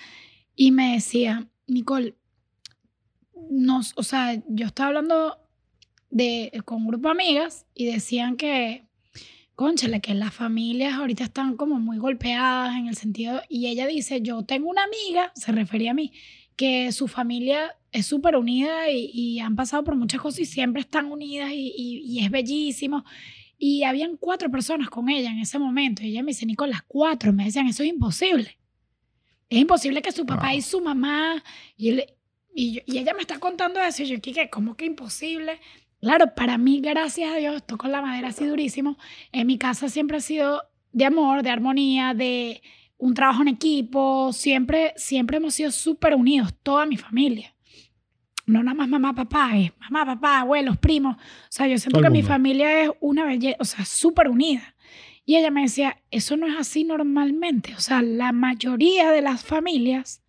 y me decía, Nicole, nos, o sea, yo estaba hablando de, con un grupo de amigas y decían que, conchale, que las familias ahorita están como muy golpeadas en el sentido, y ella dice, yo tengo una amiga, se refería a mí, que su familia es súper unida y, han pasado por muchas cosas y siempre están unidas y, y es bellísimo. Y habían cuatro personas con ella en ese momento. Y ella me dice, Nicolás, cuatro. Me decían, eso es imposible. Es imposible que su papá wow. y su mamá... Y, él, y, yo, y, ella me está contando eso. Y yo, ¿qué? ¿Cómo que imposible? Claro, para mí, gracias a Dios, toco la madera así durísimo. En mi casa siempre ha sido de amor, de armonía, de un trabajo en equipo. Siempre, siempre hemos sido súper unidos, toda mi familia no nada más mamá, papá, es mamá, papá, abuelos, primos. O sea, yo siento que mi familia es una belleza, o sea, súper unida. Y ella me decía, eso no es así normalmente. O sea, la mayoría de las familias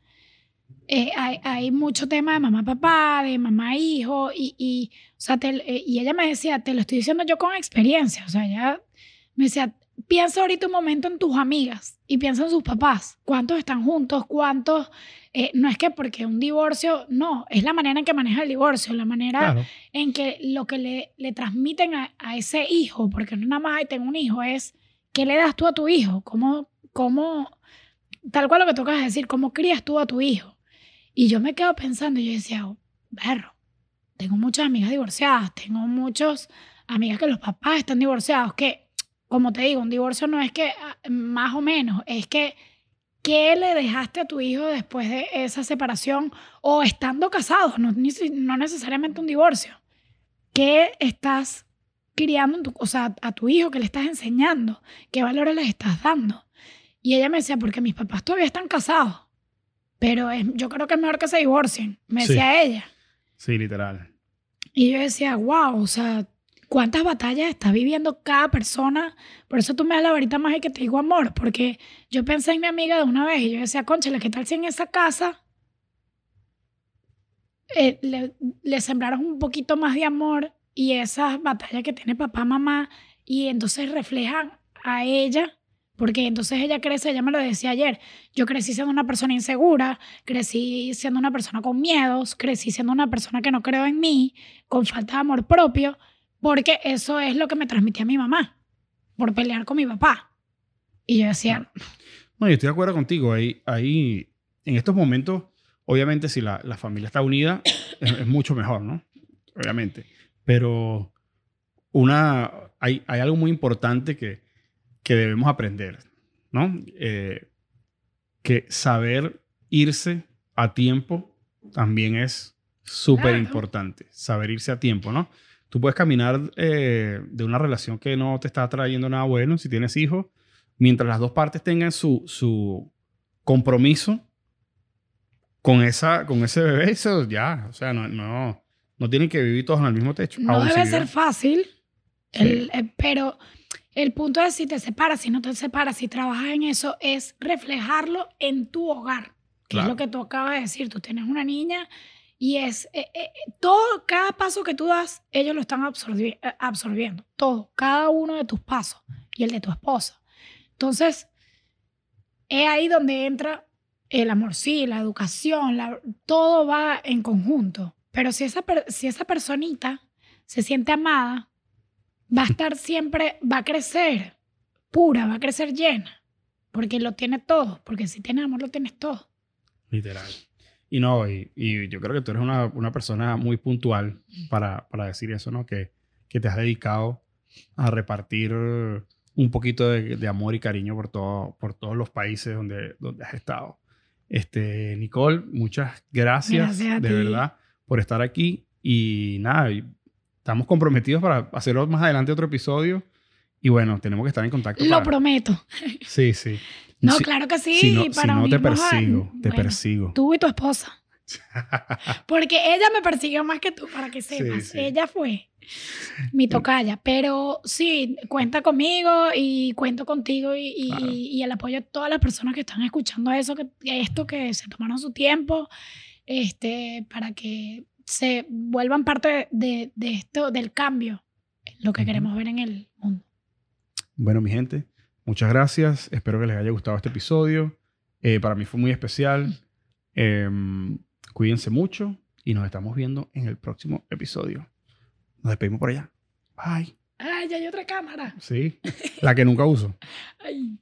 eh, hay, hay, mucho tema de mamá, papá, de mamá, hijo. Y, y, o sea, te, eh, y ella me decía, te lo estoy diciendo yo con experiencia. O sea, ella me decía, piensa ahorita un momento en tus amigas y piensa en sus papás. ¿Cuántos están juntos? ¿Cuántos? Eh, no es que porque un divorcio, no, es la manera en que maneja el divorcio, la manera claro. en que lo que le, le transmiten a, a, ese hijo, porque no nada más hay tengo un hijo, es qué le das tú a tu hijo, cómo, cómo, tal cual lo que tocas decir, cómo crías tú a tu hijo. Y yo me quedo pensando y yo decía, oh, berro, tengo muchas amigas divorciadas, tengo muchas amigas que los papás están divorciados, que como te digo, un divorcio no es que ah, más o menos, es que ¿qué le dejaste a tu hijo después de esa separación o estando casados? No, no necesariamente un divorcio. ¿Qué estás criando, tu, o sea, a tu hijo, qué le estás enseñando? ¿Qué valores les estás dando? Y ella me decía, porque mis papás todavía están casados, pero es, yo creo que es mejor que se divorcien, me decía sí. ella. Sí, literal. Y yo decía, wow, o sea, cuántas batallas está viviendo cada persona. Por eso tú me das la varita mágica que te digo amor, porque yo pensé en mi amiga de una vez y yo decía, conchale, ¿qué tal si en esa casa eh, le, le, sembraron un poquito más de amor y esas batallas que tiene papá, mamá, y entonces reflejan a ella? Porque entonces ella crece, ella me lo decía ayer, yo crecí siendo una persona insegura, crecí siendo una persona con miedos, crecí siendo una persona que no creo en mí, con falta de amor propio, porque eso es lo que me transmitía mi mamá, por pelear con mi papá. Y yo decía... No, yo estoy de acuerdo contigo. Ahí, ahí en estos momentos, obviamente, si la, la familia está unida, es, es, mucho mejor, ¿no? Obviamente. Pero una, hay, hay algo muy importante que, que debemos aprender, ¿no? Eh, que saber irse a tiempo también es súper claro. importante. Saber irse a tiempo, ¿no? Tú puedes caminar eh, de una relación que no te está trayendo nada bueno, si tienes hijos, mientras las dos partes tengan su, su compromiso con, esa, con ese bebé, eso ya, o sea, no, no, No tienen que vivir todos en el mismo techo. No debe si ser fácil, el- eh, pero el punto es si te separas, si no te separas, si trabajas en eso, es reflejarlo en tu hogar, que Claro. es lo que tú acabas de decir. Tú tienes una niña y es eh, eh, todo, cada paso que tú das, ellos lo están absorbi- eh, absorbiendo, todo, cada uno de tus pasos y el de tu esposa. Entonces, es ahí donde entra el amor, sí, la educación, la- todo va en conjunto. Pero si esa, si esa personita se siente amada, va a estar siempre, va a crecer pura, va a crecer llena, porque lo tiene todo, porque si tienes amor lo tienes todo. Literal. Y no, y, y yo creo que tú eres una, una persona muy puntual para, para decir eso, ¿no? Que, que te has dedicado a repartir un poquito de, de amor y cariño por, todo, por todos los países donde, donde has estado. Este, Nicole, muchas gracias, Gracias de verdad por estar aquí. Y nada, estamos comprometidos para hacer más adelante otro episodio. Y bueno, tenemos que estar en contacto. Lo para- prometo. Sí, sí. No, Si- claro que sí. si no, si para no te a- persigo, te Bueno, persigo. Tú y tu esposa. Porque ella me persiguió más que tú, para que sepas. sí. Ella fue mi tocaya. Pero sí, cuenta conmigo y cuento contigo y, y- Claro. y el apoyo de todas las personas que están escuchando eso, que, esto, que se tomaron su tiempo, este, para que se vuelvan parte de, de esto, del cambio, lo que queremos ver en el mundo. Bueno, mi gente, muchas gracias. Espero que les haya gustado este episodio. Eh, para mí fue muy especial. Em, cuídense mucho y nos estamos viendo en el próximo episodio. Nos despedimos por allá. Bye. Ay, ya hay otra cámara. Sí, la que nunca uso. Ay.